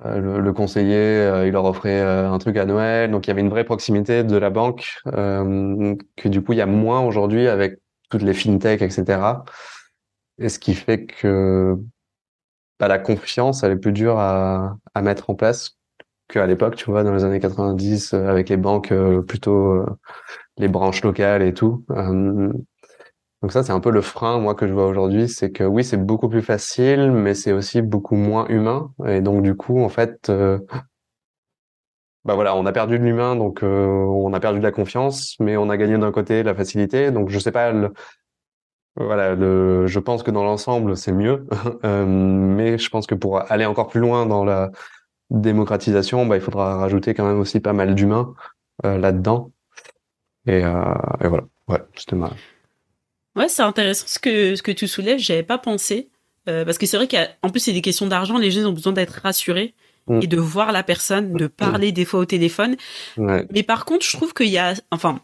euh, le, le conseiller, euh, il leur offrait euh, un truc à Noël, donc il y avait une vraie proximité de la banque, euh, que du coup, il y a moins aujourd'hui avec toutes les fintech, etc. Et ce qui fait que la confiance, elle est plus dure à, mettre en place qu'à l'époque, tu vois, dans les années 90, euh, avec les banques euh, plutôt euh, les branches locales et tout. Donc ça, c'est un peu le frein, moi, que je vois aujourd'hui, c'est que oui, c'est beaucoup plus facile, mais c'est aussi beaucoup moins humain. Et donc, du coup, en fait, bah voilà, on a perdu de l'humain, donc on a perdu de la confiance, mais on a gagné d'un côté la facilité. Donc, je sais pas, voilà, le, je pense que dans l'ensemble, c'est mieux. Euh, mais je pense que pour aller encore plus loin dans la démocratisation, bah, il faudra rajouter quand même aussi pas mal d'humains euh, là-dedans. Et, euh, et voilà, ouais, c'était ma... Ouais, c'est intéressant ce que, ce que tu soulèves, j'avais pas pensé. Parce que c'est vrai qu'en plus, c'est des questions d'argent, les gens ont besoin d'être rassurés Mm. et de voir la personne, de parler des fois au téléphone. Ouais, Mais par contre, je trouve qu'il y a, enfin,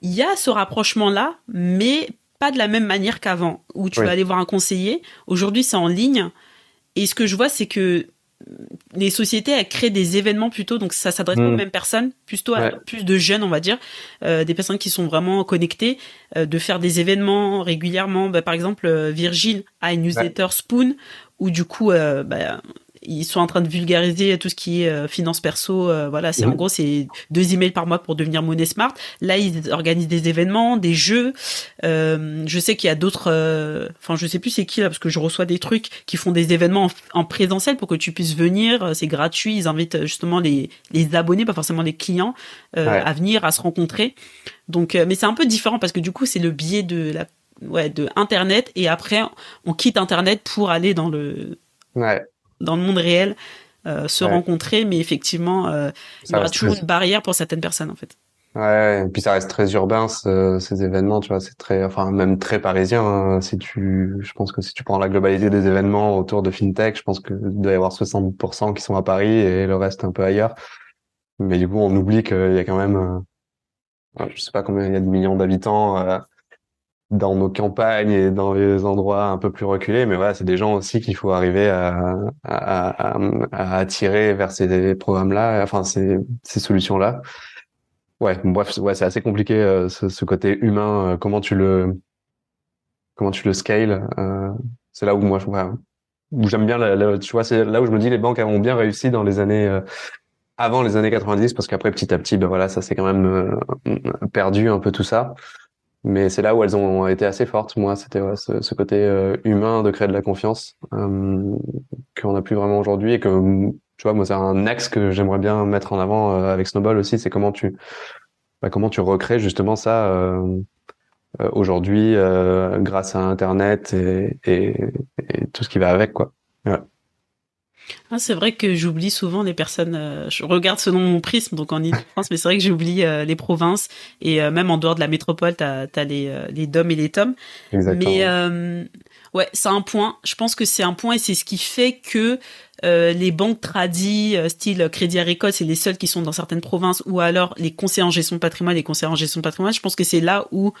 il y a ce rapprochement-là, mais pas de la même manière qu'avant, où tu Oui. vas aller voir un conseiller. Aujourd'hui, c'est en ligne. Et ce que je vois, c'est que les sociétés elles créent des événements plutôt, donc ça s'adresse aux Mm. mêmes personnes, plutôt à Ouais. plus de jeunes, on va dire, euh, des personnes qui sont vraiment connectées, euh, de faire des événements régulièrement. Bah, par exemple, euh, Virgin a une newsletter Spoon où du coup, euh, bah, ils sont en train de vulgariser tout ce qui est euh, finance perso. euh, voilà, c'est Mhm. en gros c'est deux emails par mois pour devenir monnaie smart. Là, ils organisent des événements, des jeux. Euh, je sais qu'il y a d'autres. euh, Enfin, je sais plus c'est qui là parce que je reçois des trucs qui font des événements en, en présentiel pour que tu puisses venir. C'est gratuit. Ils invitent justement les les abonnés, pas forcément les clients, euh, Ouais. à venir, à se rencontrer. Donc, euh, mais c'est un peu différent parce que du coup, c'est le biais de la ouais de internet et après on quitte internet pour aller dans le Ouais. Dans le monde réel euh, se Ouais. rencontrer mais effectivement euh, il y aura toujours très- une barrière pour certaines personnes en fait Ouais, et puis ça reste très urbain ce- ces événements, tu vois, c'est très, enfin même très parisien. hein. Si tu, je pense que si tu prends la globalité des événements autour de FinTech, je pense que il doit y avoir 60% qui sont à Paris et le reste un peu ailleurs. Mais du coup, on oublie qu'il y a quand même, euh, je sais pas combien il y a de millions d'habitants euh, dans nos campagnes et dans les endroits un peu plus reculés. Mais voilà, c'est des gens aussi qu'il faut arriver à, à, à, à attirer vers ces programmes-là, enfin ces, ces solutions-là. Ouais, bref, ouais, c'est assez compliqué euh, ce, ce côté humain. euh, comment tu le, comment tu le scales euh, C'est là où moi, ouais, j'aime bien. La- tu vois, c'est là où je me dis les banques ont bien réussi dans les années euh, avant les années 90, parce qu'après petit à petit, ben voilà, ça s'est quand même euh, perdu un peu tout ça. Mais c'est là où elles ont été assez fortes. Moi, c'était ouais, ce, ce côté euh, humain de créer de la confiance euh, qu'on n'a plus vraiment aujourd'hui et que tu vois, moi, c'est un axe que j'aimerais bien mettre en avant euh, avec Snowball aussi. C'est comment tu bah, comment tu recrées justement ça euh, euh, aujourd'hui euh, grâce à Internet et, et, et tout ce qui va avec, quoi. Ah, c'est vrai que j'oublie souvent les personnes. euh, je regarde selon mon prisme, donc en Ile-de-France, mais c'est vrai que j'oublie euh, les provinces et euh, même en dehors de la métropole, t'as as les les dom et les toms. Exactement. Mais ouais, c'est un point. Je pense que c'est un point et c'est ce qui fait que les banques tradies, euh, style Crédit Agricole, c'est les seuls qui sont dans certaines provinces, ou alors les conseillers en gestion de patrimoine, les conseillers en gestion de patrimoine. Je pense que c'est là où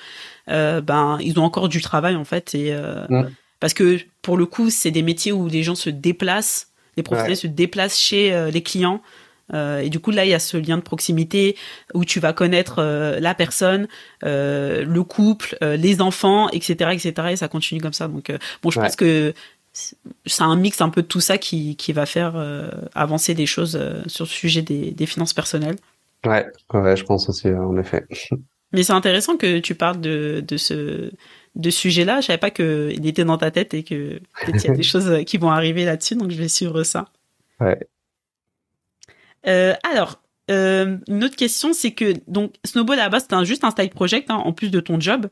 ben ils ont encore du travail en fait et parce que pour le coup, c'est des métiers où les gens se déplacent, les professionnels Ouais. se déplacent chez euh, les clients. Euh, et du coup, là, il y a ce lien de proximité où tu vas connaître euh, la personne, euh, le couple, les enfants, etc., etc. Et ça continue comme ça. Donc, bon, je Ouais. pense que c'est un mix un peu de tout ça qui, qui va faire avancer des choses sur le sujet des, des finances personnelles. Ouais, ouais, je pense aussi, en effet. Mais c'est intéressant que tu parles de, de ce de ce sujet-là. Je savais pas qu'il était dans ta tête et que peut-être il y a des choses qui vont arriver là-dessus, donc je vais suivre ça. Ouais. Euh, alors, euh, une autre question, c'est que donc Snowball à la base c'était juste un style project hein, en plus de ton job,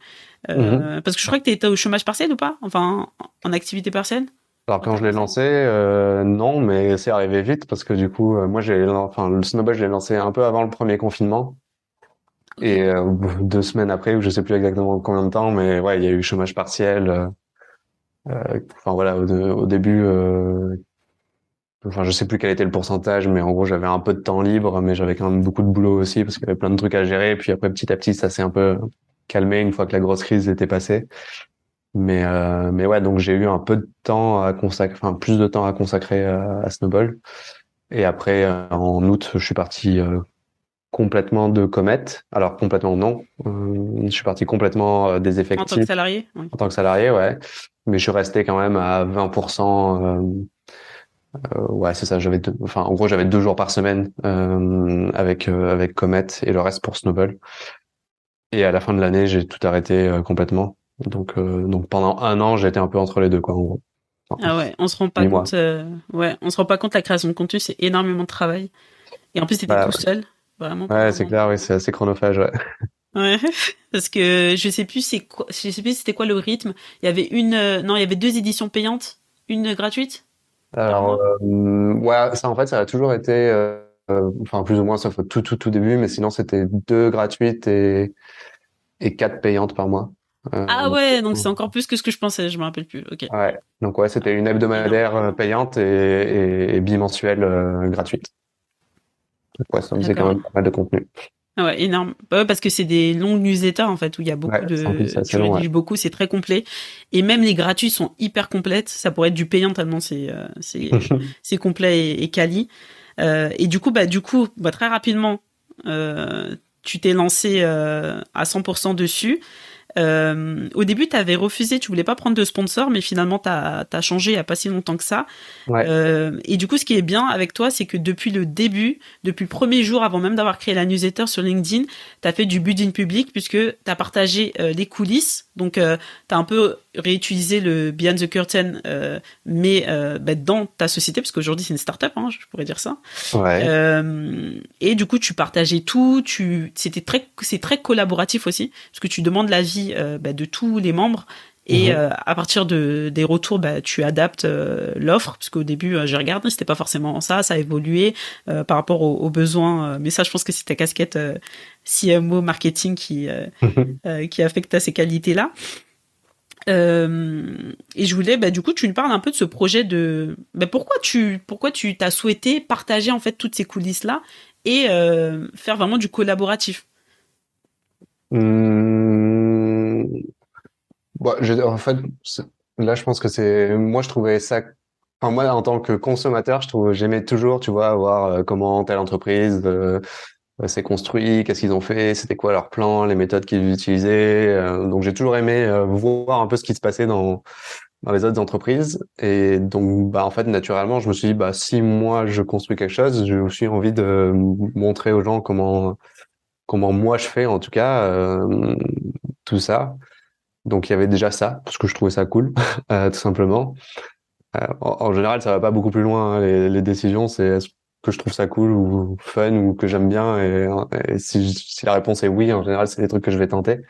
Euh, parce que je crois que tu étais au chômage partiel ou pas, enfin en activité partielle? Alors quand je l'ai lancé, euh, non, mais c'est arrivé vite parce que du coup, euh, moi j'ai, enfin le snowball, je l'ai lancé un peu avant le premier confinement et euh, deux semaines après, ou je sais plus exactement combien de temps, mais ouais, il y a eu chômage partiel. euh, euh, enfin voilà, au, début, euh, enfin je sais plus quel était le pourcentage, mais en gros j'avais un peu de temps libre, mais j'avais quand même beaucoup de boulot aussi parce qu'il y avait plein de trucs à gérer. Et puis après petit à petit, ça s'est un peu calmé une fois que la grosse crise était passée. Mais euh, mais ouais, donc j'ai eu un peu de temps à consacrer, enfin plus de temps à consacrer à Snowball. Et après, en août, je suis parti complètement de Comet. Alors complètement non, Euh, je suis parti complètement euh, des En tant que effectifs salarié. oui. en tant que salarié, ouais. Mais je suis resté quand même à 20%. Euh, euh, ouais, c'est ça. J'avais, enfin, en gros, j'avais deux jours par semaine euh, avec avec Comet et le reste pour Snowball. Et à la fin de l'année, j'ai tout arrêté complètement. Donc, donc pendant un an, j'étais un peu entre les deux, quoi, en gros. Enfin, Ah ouais, on se rend pas compte. ouais, on se rend pas compte la création de contenu, c'est énormément de travail. Et en plus, t'étais Bah, tout seul, vraiment. Ouais, c'est clair, oui, c'est assez chronophage, ouais. Ouais, parce que je sais plus c'est quoi, je sais plus c'était quoi le rythme. Il y avait une, euh, non, il y avait deux éditions payantes, une gratuite? Alors, euh, ouais, ça en fait, ça a toujours été, euh, enfin plus ou moins, sauf au tout tout tout début, mais sinon c'était deux gratuites et et quatre payantes par mois. Ah ouais, donc c'est encore plus que ce que je pensais, je me rappelle plus. Ok. Ouais, donc ouais, c'était une hebdomadaire payante et, et, et bimensuelle gratuite. Ouais, ça faisait quand même pas mal de contenu. Ah ouais, énorme. Bah parce que c'est des longues newsletters en fait où il y a beaucoup de tu rédiges beaucoup, c'est très complet et même les gratuits sont hyper complètes. Ça pourrait être du payant tellement c'est euh, c'est c'est complet et, et quali. Euh, et du coup bah du coup bah très rapidement euh, tu t'es lancé euh, à 100% dessus. Euh, au début, tu avais refusé, tu voulais pas prendre de sponsor, mais finalement, tu as, changé il n'y a pas si longtemps que ça. Euh, et du coup, ce qui est bien avec toi, c'est que depuis le début, depuis le premier jour, avant même d'avoir créé la newsletter sur LinkedIn, tu as fait du building public puisque tu as partagé euh, les coulisses. Donc, tu as un peu réutilisé le Beyond the Curtain, mais bah, dans ta société, parce qu'aujourd'hui, c'est une startup, hein, je pourrais dire ça. et du coup, tu partageais tout, tu c'était très, c'est très collaboratif aussi, parce que tu demandes l'avis euh, bah, de tous les membres. Et euh, à partir de, des retours, bah, tu adaptes euh, l'offre, parce qu'au début, j'ai regardé, c'était pas forcément ça, ça a évolué par rapport aux, besoins. mais ça, je pense que c'est ta casquette CMO marketing qui mhm. qui affecte à ces qualités-là. Et je voulais, bah, du coup, tu nous parles un peu de ce projet de, bah, pourquoi tu, pourquoi tu t'as souhaité partager en fait toutes ces coulisses là et faire vraiment du collaboratif? Mmh... Je, en fait, là, je pense que c'est, moi, je trouvais ça, enfin, moi, en tant que consommateur, je trouve, j'aimais toujours, tu vois, voir euh, comment telle entreprise euh, s'est construit, qu'est-ce qu'ils ont fait, c'était quoi leur plan, les méthodes qu'ils utilisaient. Euh, donc, j'ai toujours aimé voir un peu ce qui se passait dans dans les autres entreprises. Et donc, bah, en fait, naturellement, je me suis dit, bah, si moi je construis quelque chose, j'ai aussi envie de montrer aux gens comment comment moi je fais en tout cas euh, tout ça. Donc il y avait déjà ça parce que je trouvais ça cool euh, tout simplement. Euh, en, général, ça va pas beaucoup plus loin. Hein, les, les, décisions, c'est est-ce que je trouve ça cool ou fun ou que j'aime bien. Et, si, la réponse est oui, en général, c'est des trucs que je vais tenter.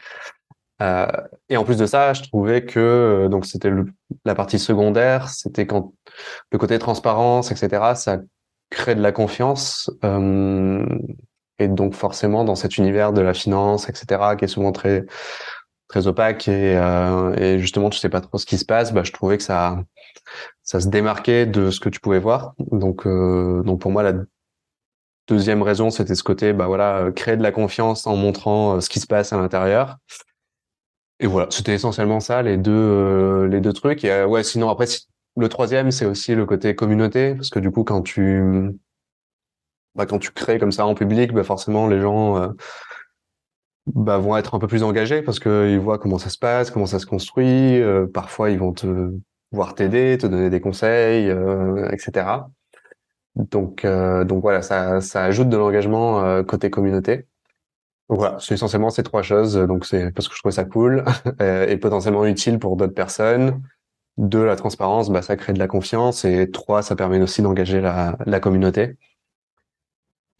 Euh, et en plus de ça, je trouvais que donc c'était la partie secondaire, c'était quand le côté transparence, etc. Ça crée de la confiance. Euh, et donc forcément, dans cet univers de la finance, etc., qui est souvent très très opaque et, euh, et justement tu sais pas trop ce qui se passe, bah, je trouvais que ça ça se démarquait de ce que tu pouvais voir. Donc euh, donc pour moi la deuxième raison c'était ce côté bah voilà créer de la confiance en montrant euh, ce qui se passe à l'intérieur. Et voilà, c'était essentiellement ça les deux euh, les deux trucs. Et euh, ouais, sinon après le troisième c'est aussi le côté communauté parce que du coup quand tu bah, quand tu crées comme ça en public, bah, forcément les gens euh, bah, vont être un peu plus engagés parce qu'ils voient comment ça se passe, comment ça se construit. Euh, parfois, ils vont te voir t'aider, te donner des conseils, euh, etc. Donc, donc voilà, ça, ça ajoute de l'engagement côté communauté. Donc voilà, c'est essentiellement ces trois choses. Donc c'est parce que je trouve ça cool et potentiellement utile pour d'autres personnes. Deux, la transparence, bah, ça crée de la confiance. Et trois, ça permet aussi d'engager la, communauté.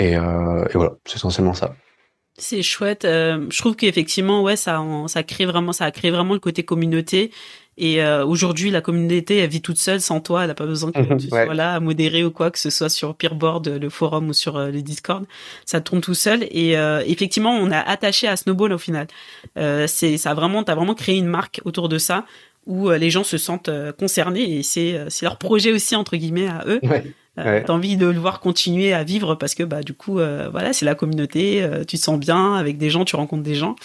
Euh, et, voilà, c'est essentiellement ça. C'est chouette. Euh, je trouve qu'effectivement, ouais, ça, ça crée vraiment, ça a créé vraiment le côté communauté. Et euh, aujourd'hui, la communauté, elle vit toute seule sans toi. Elle n'a pas besoin que tu sois là à modérer ou quoi, que ce soit sur Peerboard, le forum ou sur le Discord. Ça tourne tout seul. Et effectivement, on a attaché à Snowball au final. c'est ça vraiment, t'as vraiment créé une marque autour de ça où les gens se sentent concernés et c'est c'est leur projet aussi entre guillemets à eux. Ouais. Euh, T'as envie de le voir continuer à vivre parce que bah du coup euh, voilà c'est la communauté, euh, tu te sens bien avec des gens, tu rencontres des gens.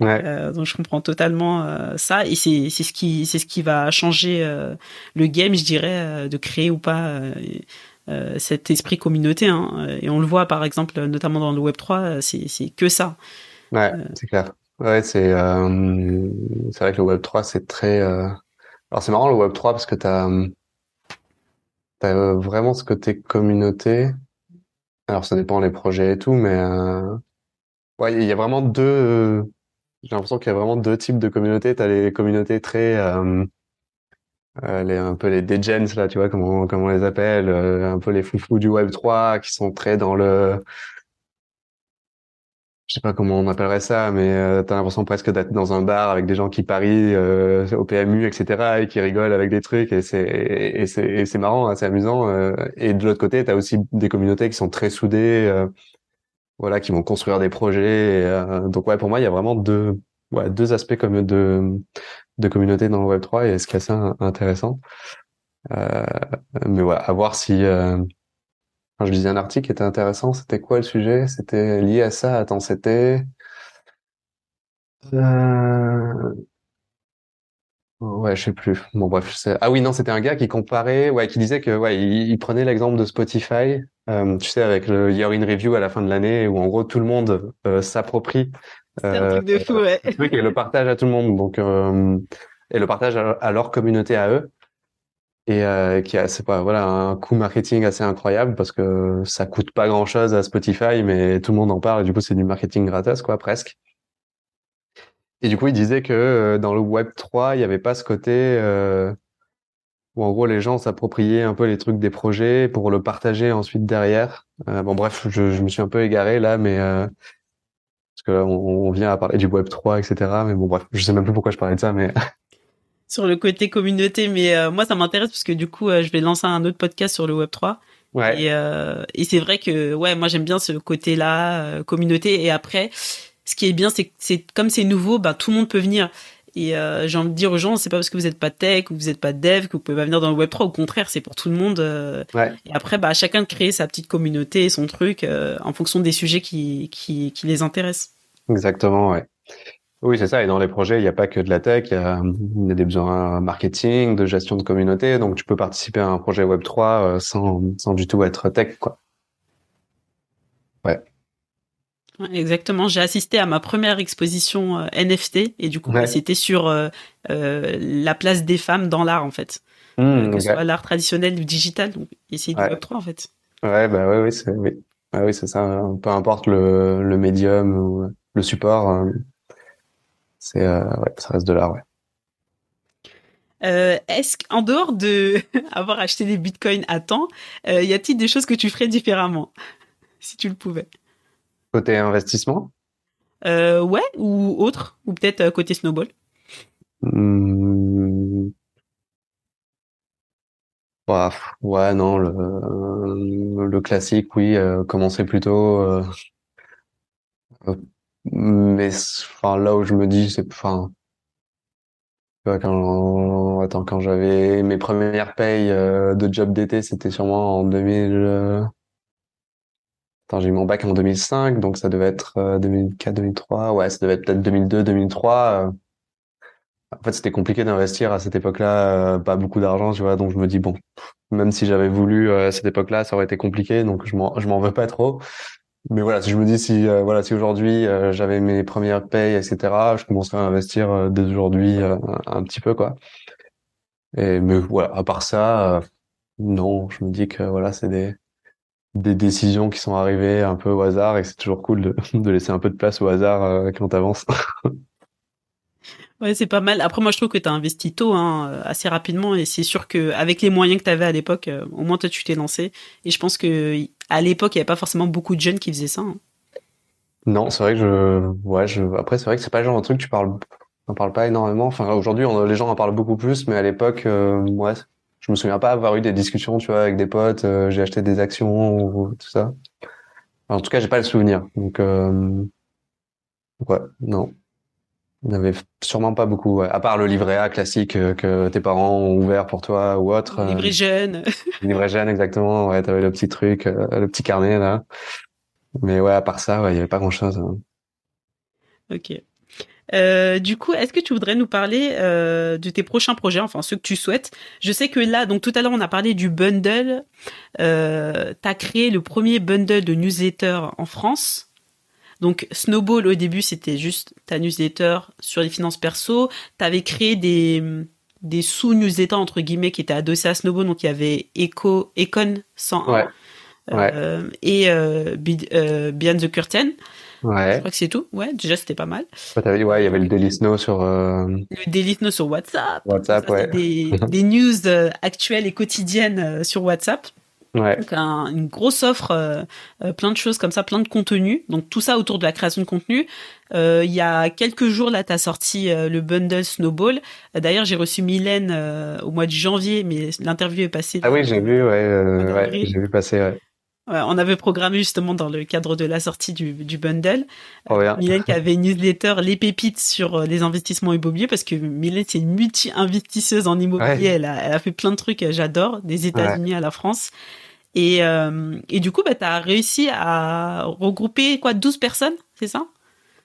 Ouais. Euh, donc je comprends totalement ça et c'est c'est ce qui c'est ce qui va changer le game je dirais de créer ou pas cet esprit communauté hein. et on le voit par exemple notamment dans le Web 3 c'est c'est que ça. Ouais c'est clair. Ouais c'est c'est vrai que le Web 3 c'est très alors c'est marrant le Web 3 parce que t'as T'as euh, vraiment ce côté communauté. Alors ça dépend des projets et tout, mais euh... ouais, il y a vraiment deux. Euh, j'ai l'impression qu'il y a vraiment deux types de communautés. T'as les communautés très euh... euh les un peu les degens là, tu vois comment comment on les appelle, un peu les foufous du Web 3 qui sont très dans le je sais pas comment on appellerait ça, mais euh, t'as l'impression presque d'être dans un bar avec des gens qui parient euh, au PMU, etc., et qui rigolent avec des trucs, et c'est et c'est c'est marrant, hein, c'est amusant. Euh. et de l'autre côté, t'as aussi des communautés qui sont très soudées, euh, voilà, qui vont construire des projets. donc ouais, pour moi, il y a vraiment deux ouais, deux aspects comme de de communauté dans le Web 3 et ce qui est assez intéressant. mais voilà, à voir si Enfin, je lisais un article qui était intéressant. C'était quoi le sujet? C'était lié à ça? Attends, c'était euh... Ouais, je sais plus. Bon, bref, sais. Ah oui, non, c'était un gars qui comparait, ouais, qui disait que, ouais, il, prenait l'exemple de Spotify, euh, tu sais, avec le Year in Review à la fin de l'année, où en gros tout le monde euh, s'approprie euh, un truc de fou, ouais. et le partage à tout le monde, donc et le partage à, leur communauté à eux, et euh, qui a, voilà, un coût marketing assez incroyable parce que ça coûte pas grand chose à Spotify, mais tout le monde en parle, et du coup c'est du marketing gratos, quoi, presque. Et du coup, il disait que euh, dans le Web 3, il n'y avait pas ce côté euh, où en gros les gens s'appropriaient un peu les trucs des projets pour le partager ensuite derrière. Bon, bref, je, me suis un peu égaré là, mais parce que là, on, on, vient à parler du Web 3, etc. Mais bon, bref, je sais même plus pourquoi je parlais de ça, mais sur le côté communauté. Mais euh, moi, ça m'intéresse parce que du coup, je vais lancer un autre podcast sur le Web 3. Ouais. Et, et c'est vrai que ouais, moi j'aime bien ce côté-là communauté. Et après, ce qui est bien, c'est que c'est comme c'est nouveau, bah tout le monde peut venir. Et euh, j'ai envie de dire aux gens, c'est pas parce que vous n'êtes pas tech ou vous n'êtes pas dev que vous pouvez pas venir dans le Web 3. Au contraire, c'est pour tout le monde. Euh. Ouais. Et après, bah chacun de créer sa petite communauté, son truc, euh, en fonction des sujets qui, qui, qui les intéressent. Exactement, ouais. Oui, c'est ça. Et dans les projets, il n'y a pas que de la tech. Il y a, il y a des besoins marketing, de gestion de communauté. Donc, tu peux participer à un projet Web 3 sans, sans du tout être tech, quoi. Ouais. Exactement. J'ai assisté à ma première exposition euh, NFT et du coup, bah, c'était sur euh, euh, la place des femmes dans l'art en fait, mmh, que ce soit l'art traditionnel ou digital. Donc, c'est du Web 3 en fait. Ouais, bah ouais, oui, c'est oui. C'est ça. Hein. Peu importe le, le médium ou le support, c'est ouais, ça reste de l'art, ouais. Euh, Est-ce qu'en dehors de avoir acheté des bitcoins à temps, y a-t-il des choses que tu ferais différemment si tu le pouvais? Côté investissement? Euh, Ouais, ou autre, ou peut-être euh, côté snowball? Mmh. Bah, ouais, non, le, le classique, oui, euh, commencer plutôt. Euh, euh, mais enfin, là où je me dis, c'est enfin, quand, attends, quand j'avais mes premières payes de job d'été, c'était sûrement en 2000 j'ai eu mon bac en 2005, donc ça devait être 2004, euh, 2003. Ouais, ça devait être peut-être 2002, 2003. Euh. En fait, c'était compliqué d'investir à cette époque-là, euh, pas beaucoup d'argent, tu vois. Donc je me dis bon, même si j'avais voulu à cette époque-là, ça aurait été compliqué, donc je m'en je m'en veux pas trop. Mais voilà, si je me dis si voilà si aujourd'hui j'avais mes premières payes, etc., je commencerais à investir dès aujourd'hui un petit peu quoi. Et mais voilà, à part ça, non, je me dis que voilà, c'est des des décisions qui sont arrivées un peu au hasard et c'est toujours cool de, de, laisser un peu de place au hasard euh, quand t'avances. ouais, c'est pas mal. Après, moi, je trouve que t'as investi tôt, hein, assez rapidement, et c'est sûr que avec les moyens que t'avais à l'époque, euh, au moins toi, tu t'es lancé. Et je pense que à l'époque, il y avait pas forcément beaucoup de jeunes qui faisaient ça. Hein. Non, c'est vrai que je, ouais, après, c'est vrai que c'est pas le genre de truc tu parles, parle pas énormément. Enfin, aujourd'hui, les gens en parlent beaucoup plus, mais à l'époque, euh, ouais, je me souviens pas avoir eu des discussions, tu vois, avec des potes. Euh, j'ai acheté des actions ou tout ça. en tout cas, j'ai pas le souvenir. Donc, euh, ouais, non. Il n'y avait sûrement pas beaucoup, à part le livret A classique euh, que tes parents ont ouvert pour toi ou autre. livret jeune. livret jeune, exactement. Ouais, t'avais le petit truc, le petit carnet là. Mais ouais, à part ça, ouais, il y avait pas grand chose. Hein. Ok. Euh, du coup, est-ce que tu voudrais nous parler euh, de tes prochains projets, enfin ceux que tu souhaites? Je sais que là, donc tout à l'heure, on a parlé du bundle. Euh, tu as créé le premier bundle de newsletter en France. Donc Snowball, au début, c'était juste ta newsletter sur les finances perso. Tu avais créé des, des sous-newsletters, entre guillemets, qui étaient adossés à Snowball. Donc il y avait Eco, Econ 101 ouais. Euh, et euh, Beyond the Curtain. Ouais. Je crois que c'est tout. Ouais, déjà c'était pas mal. Ouais, ouais, il y avait le Daily Snow sur. Euh... Le Daily Snow sur WhatsApp. WhatsApp, ouais. Des, des news euh, actuelles et quotidiennes euh, sur WhatsApp. Ouais. Donc un, une grosse offre, euh, plein de choses comme ça, plein de contenu. Donc tout ça autour de la création de contenu. Euh, il y a quelques jours là, t'as sorti le bundle Snowball. D'ailleurs, j'ai reçu Mylène au mois de janvier, mais l'interview est passée. Ah oui, j'ai vu, ouais, ouais j'ai vu passer. Ouais on avait programmé justement dans le cadre de la sortie du, du bundle. Oh, Mylène qui avait une newsletter Les Pépites sur euh, les investissements immobiliers parce que Mylène c'est une multi-investisseuse en immobilier. Elle, a, elle, a, fait plein de trucs, j'adore, des États-Unis à la France. Et, et du coup, bah, tu as réussi à regrouper quoi 12 personnes, c'est ça?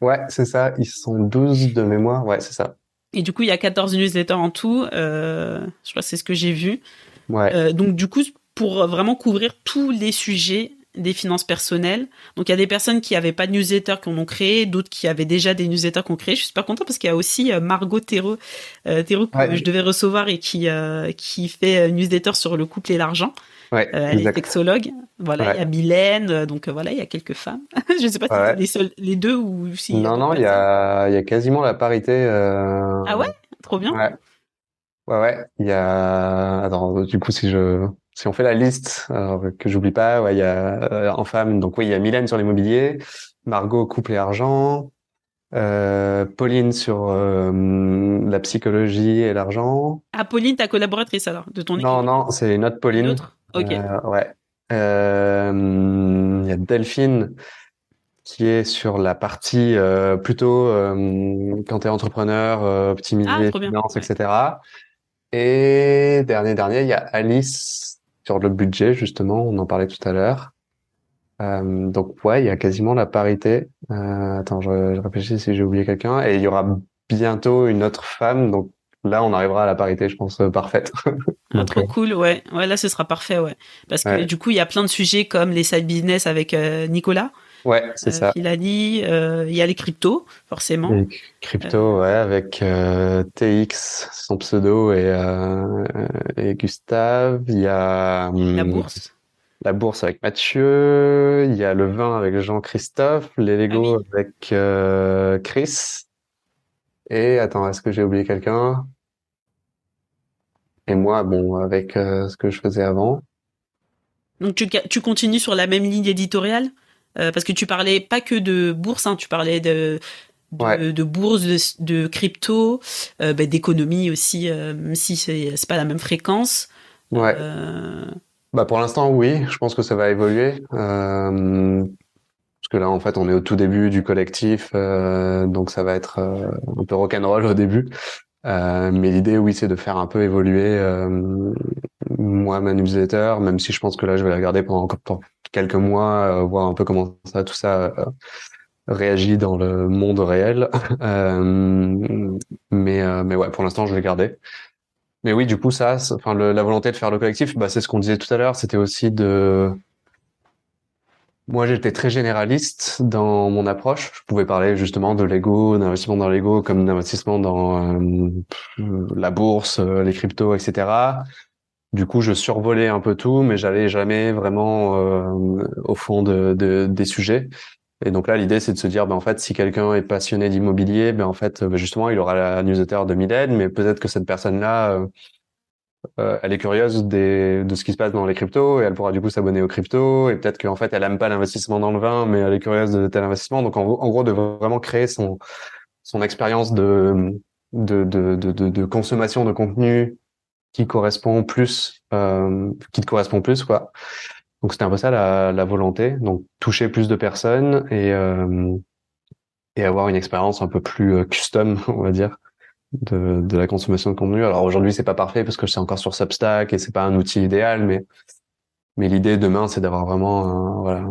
Ouais, c'est ça. Ils sont 12 de mémoire. Ouais, c'est ça. Et du coup, il y a 14 newsletters en tout. je crois que c'est ce que j'ai vu. Ouais. donc, du coup, pour vraiment couvrir tous les sujets des finances personnelles. Donc il y a des personnes qui avaient pas de newsletter qui en ont créé, d'autres qui avaient déjà des newsletters qu'on créé. Je suis super content parce qu'il y a aussi euh, Margot Thérault, euh, que je devais recevoir et qui euh, qui fait newsletter sur le couple et l'argent. Ouais, elle est sexologue. Voilà, il y a Mylène, donc voilà, il y a quelques femmes. je sais pas si c'est les seuls, les deux ou si. Non, non, il y a, il y a quasiment la parité. Ah ouais, trop bien. Ouais, ouais, ouais. Il y a. Attends, du coup, si je si on fait la liste, alors que j'oublie pas, ouais, il y a euh, en femme, donc oui, il y a Mylène sur l'immobilier, Margot couple et argent, euh, Pauline sur euh, la psychologie et l'argent. Ah, Pauline, ta collaboratrice alors, de ton équipe? Non, non, c'est une autre Pauline. Une autre? Ok. Euh, ouais. Il y a Delphine qui est sur la partie plutôt quand tu es entrepreneur, optimiser ah, les finances, etc. Et dernier, dernier, il y a Alice sur le budget, justement, on en parlait tout à l'heure. Euh, donc ouais, il y a quasiment la parité. Euh, attends, je, je, réfléchis si j'ai oublié quelqu'un. Et il y aura bientôt une autre femme. Donc là, on arrivera à la parité, je pense, euh, parfaite. ah, trop cool, ouais. Ouais, là, ce sera parfait, ouais. Parce que du coup, il y a plein de sujets comme les side business avec euh, Nicolas. Ouais, c'est ça. Il a dit, il y a les cryptos, forcément. Les cryptos, ouais, avec TX, son pseudo, et, et Gustave. Il y a... La hum, bourse. La bourse avec Mathieu. Il y a le vin avec Jean-Christophe. Les Lego ah avec Chris. Et attends, est-ce que j'ai oublié quelqu'un? Et moi, bon, avec ce que je faisais avant. Donc tu, tu continues sur la même ligne éditoriale? Euh, parce que tu parlais pas que de bourse, hein, tu parlais de de, de bourse, de, de crypto, euh, bah, d'économie aussi, euh, même si c'est c'est pas la même fréquence. Ouais. Euh, bah pour l'instant oui, je pense que ça va évoluer. parce que là en fait on est au tout début du collectif, donc ça va être un peu rock'n'roll au début. Mais l'idée, oui, c'est de faire un peu évoluer moi ma newsletter, même si je pense que là, je vais la garder pendant encore quelques mois, euh, voir un peu comment ça, tout ça euh, réagit dans le monde réel. Euh, mais, mais ouais, pour l'instant, je vais garder. Mais oui, du coup, ça, enfin, la volonté de faire le collectif, bah, c'est ce qu'on disait tout à l'heure. C'était aussi de. Moi, j'étais très généraliste dans mon approche. Je pouvais parler justement de l'ego, d'investissement dans l'ego, comme d'investissement dans la bourse, les cryptos, etc. Du coup, je survolais un peu tout, mais j'allais jamais vraiment euh, au fond de, de, des sujets. Et donc là, l'idée, c'est de se dire, ben, en fait, si quelqu'un est passionné d'immobilier, ben, en fait, ben, justement, il aura la newsletter de Mylène, mais peut-être que cette personne-là, euh, euh, elle est curieuse de ce qui se passe dans les cryptos et elle pourra du coup s'abonner aux cryptos et peut-être qu'en fait, elle aime pas l'investissement dans le vin, mais elle est curieuse de tel investissement. Donc, en, gros, de vraiment créer son, expérience de, consommation de contenu qui correspond plus, euh, qui te correspond plus, quoi. Donc c'était un peu ça la, volonté, donc toucher plus de personnes et euh, avoir une expérience un peu plus custom, on va dire, de, de la consommation de contenu. Alors aujourd'hui c'est pas parfait parce que c'est encore sur Substack et c'est pas un outil idéal, mais mais l'idée demain c'est d'avoir vraiment voilà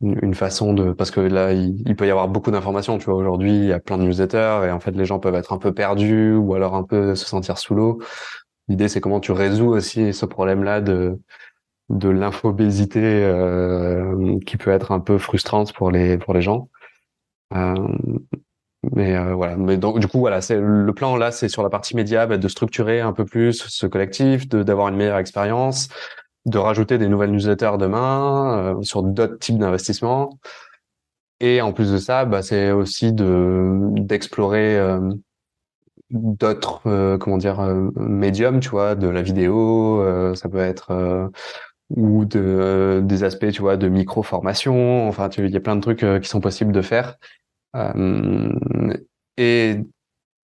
une façon de parce que là il, peut y avoir beaucoup d'informations tu vois. Aujourd'hui il y a plein de newsletters et en fait les gens peuvent être un peu perdus ou alors un peu se sentir sous l'eau. L'idée c'est comment tu résous aussi ce problème là de de l'infobésité euh, qui peut être un peu frustrante pour les pour les gens. Euh, mais euh, voilà mais donc du coup voilà c'est le plan là c'est sur la partie média bah, de structurer un peu plus ce collectif de d'avoir une meilleure expérience de rajouter des nouvelles newsletters demain euh, sur d'autres types d'investissements. Et en plus de ça, bah, c'est aussi de d'explorer euh, d'autres euh, comment dire médiums, tu vois, de la vidéo, ça peut être ou de des aspects, tu vois, de micro formation. Enfin, il y a plein de trucs qui sont possibles de faire. Et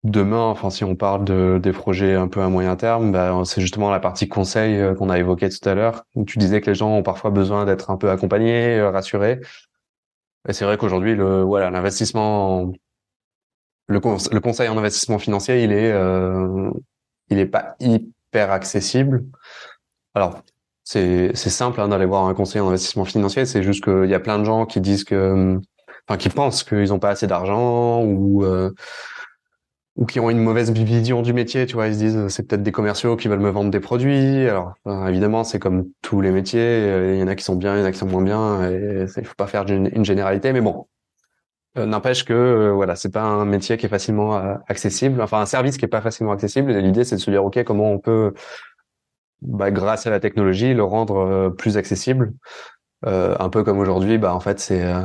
Demain, enfin, si on parle de, des projets un peu à moyen terme, bah, c'est justement la partie conseil euh, qu'on a évoqué tout à l'heure, tu disais que les gens ont parfois besoin d'être un peu accompagnés, euh, rassurés. Et c'est vrai qu'aujourd'hui, le voilà, l'investissement, le, conseil en investissement financier, il est, euh, il est pas hyper accessible. Alors, c'est simple hein, d'aller voir un conseiller en investissement financier. C'est juste qu'il y a plein de gens qui disent que, enfin, qui pensent qu'ils n'ont pas assez d'argent ou euh, ou qui ont une mauvaise vision du métier. Tu vois, ils se disent c'est peut-être des commerciaux qui veulent me vendre des produits. Alors évidemment, c'est comme tous les métiers. Il y en a qui sont bien, il y en a qui sont moins bien. Et il faut pas faire une généralité, mais bon. Euh, n'empêche que euh, voilà, c'est pas un métier qui est facilement accessible, enfin un service qui est pas facilement accessible. L'idée, c'est de se dire ok, comment on peut bah, grâce à la technologie, le rendre euh, plus accessible. Euh, un peu comme aujourd'hui, bah en fait c'est euh,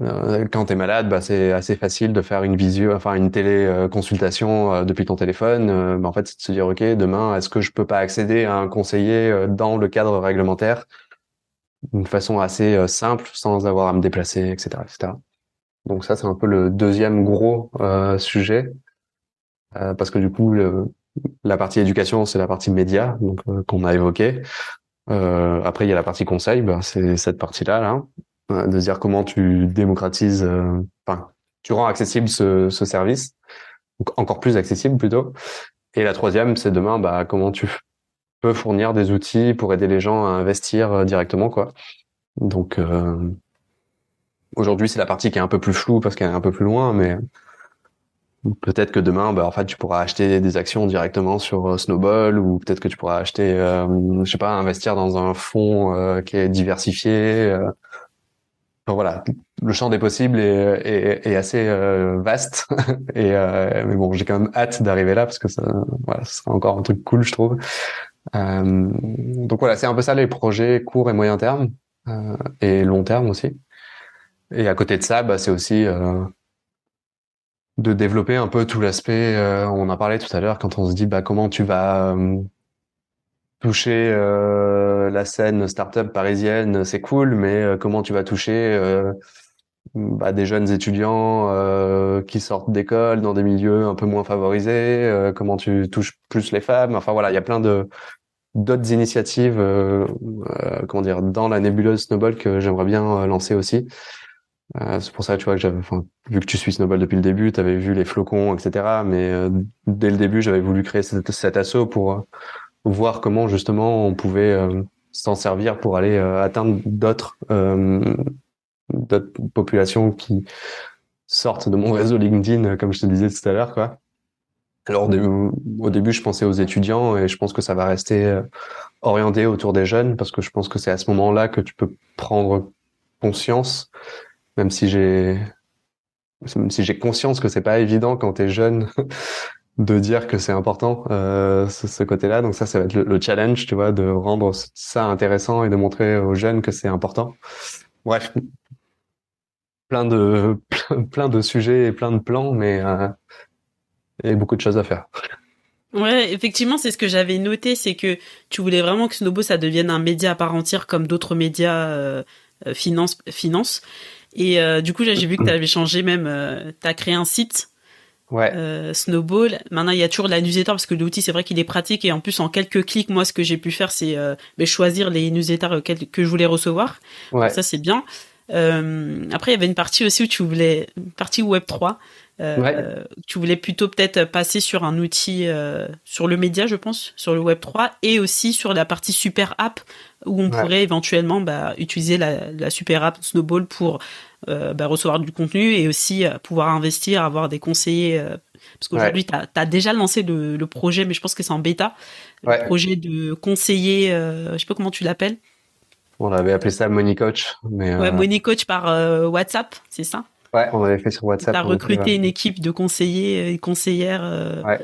quand tu es malade, bah, c'est assez facile de faire une visio, enfin une téléconsultation depuis ton téléphone. Bah, en fait, c'est de se dire ok, demain, est-ce que je peux pas accéder à un conseiller dans le cadre réglementaire? D'une façon assez simple, sans avoir à me déplacer, etc., etc. Donc ça, c'est un peu le deuxième gros sujet, parce que du coup, la partie éducation, c'est la partie média, donc euh, qu'on a évoqué. Euh, après, il y a la partie conseil, bah, c'est cette partie-là, là, euh, de dire comment tu démocratises, euh, enfin, tu rends accessible ce, ce service, encore plus accessible plutôt. Et la troisième, c'est demain, bah, comment tu peux fournir des outils pour aider les gens à investir directement, quoi. Donc aujourd'hui, c'est la partie qui est un peu plus floue parce qu'elle est un peu plus loin, mais Peut-être que demain, bah, en fait, tu pourras acheter des actions directement sur euh, Snowball, ou peut-être que tu pourras acheter, euh, je sais pas, investir dans un fonds euh, qui est diversifié. Euh. Voilà, le champ des possibles est, est, est assez vaste. et mais bon, j'ai quand même hâte d'arriver là parce que ça, voilà, ce sera encore un truc cool, je trouve. donc voilà, c'est un peu ça les projets court et moyen terme et long terme aussi. Et à côté de ça, bah, c'est aussi de développer un peu tout l'aspect. Euh, on en parlé tout à l'heure quand on se dit bah comment tu vas euh, toucher euh, la scène startup parisienne, c'est cool, mais comment tu vas toucher bah, des jeunes étudiants qui sortent d'école dans des milieux un peu moins favorisés, comment tu touches plus les femmes? Enfin voilà, il y a plein de d'autres initiatives, comment dire, dans la nébuleuse Snowball que j'aimerais bien lancer aussi. Euh, c'est pour ça, tu vois, que j'avais, vu que tu suis Snowball depuis le début, tu avais vu les flocons, etc. Mais euh, dès le début, j'avais voulu créer cet, cet assaut pour euh, voir comment justement on pouvait s'en servir pour aller atteindre d'autres d'autres populations qui sortent de mon réseau LinkedIn, comme je te disais tout à l'heure, quoi. Alors au début, je pensais aux étudiants et je pense que ça va rester orienté autour des jeunes parce que je pense que c'est à ce moment-là que tu peux prendre conscience même si j'ai même si j'ai conscience que c'est pas évident quand tu es jeune de dire que c'est important euh, ce, côté-là. Donc ça, ça va être le, challenge, tu vois, de rendre ça intéressant et de montrer aux jeunes que c'est important. Bref, plein de plein, de sujets et plein de plans, mais euh, et beaucoup de choses à faire. Ouais, effectivement, c'est ce que j'avais noté, c'est que tu voulais vraiment que Snobo ça devienne un média à part entière comme d'autres médias euh, finance finance. Et euh, du coup, j'ai vu que tu avais changé même, tu as créé un site. Ouais. Euh, Snowball. Maintenant, il y a toujours la newsletter parce que l'outil, c'est vrai qu'il est pratique et en plus, en quelques clics, moi, ce que j'ai pu faire, c'est euh, ben, choisir les newsletters que je voulais recevoir. Ouais. ça, c'est bien. après, il y avait une partie aussi où tu voulais, une partie Web 3. Euh, tu voulais plutôt peut-être passer sur un outil euh, sur le média, je pense, sur le Web 3 et aussi sur la partie super app où on pourrait éventuellement bah, utiliser la, la, super app Snowball pour euh, bah, recevoir du contenu et aussi euh, pouvoir investir, avoir des conseillers. Euh, parce qu'aujourd'hui, tu as, déjà lancé le, le, projet, mais je pense que c'est en bêta. Le projet de conseiller, je sais pas comment tu l'appelles. On avait appelé ça Money Coach. Mais ouais, Money Coach par WhatsApp, c'est ça? Ouais, on avait fait sur WhatsApp. Tu as recruté une équipe de conseillers et conseillères. Ouais.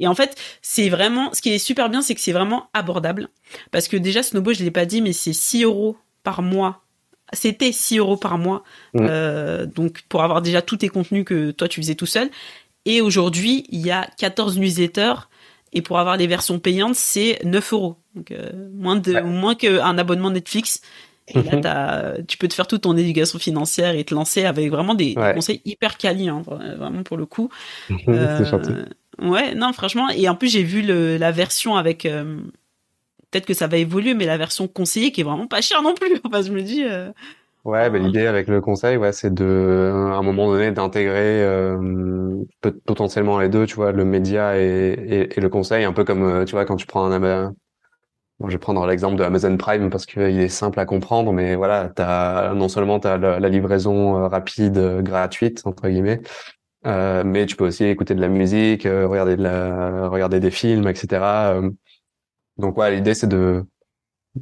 Et en fait, c'est vraiment, ce qui est super bien, c'est que c'est vraiment abordable. Parce que déjà, Snowbo, je l'ai pas dit, mais c'est 6 euros par mois. C'était 6 euros par mois. Mmh. Euh, donc, pour avoir déjà tous tes contenus que toi, tu faisais tout seul. Et aujourd'hui, il y a 14 newsletters. Et pour avoir les versions payantes, c'est 9 euros. Donc, euh, moins de, ouais. moins qu'un abonnement Netflix. Et là, tu peux te faire toute ton éducation financière et te lancer avec vraiment des, ouais. des conseils hyper quali, hein, vraiment pour le coup. euh, ouais, non, franchement. Et en plus, j'ai vu le, la version avec. Euh, Peut-être que ça va évoluer, mais la version conseillée qui est vraiment pas chère non plus. Enfin, je me dis. Euh... Ouais, bah, l'idée avec le conseil, ouais, c'est de, à un moment donné, d'intégrer euh, potentiellement les deux, tu vois, le média et, et, et, le conseil, un peu comme, euh, tu vois, quand tu prends un, je vais prendre l'exemple de Amazon Prime parce qu'il est simple à comprendre, mais voilà, t'as non seulement t'as la, la livraison euh, rapide, euh, gratuite entre guillemets, euh, mais tu peux aussi écouter de la musique, euh, regarder de la, regarder des films, etc. Donc voilà, l'idée c'est de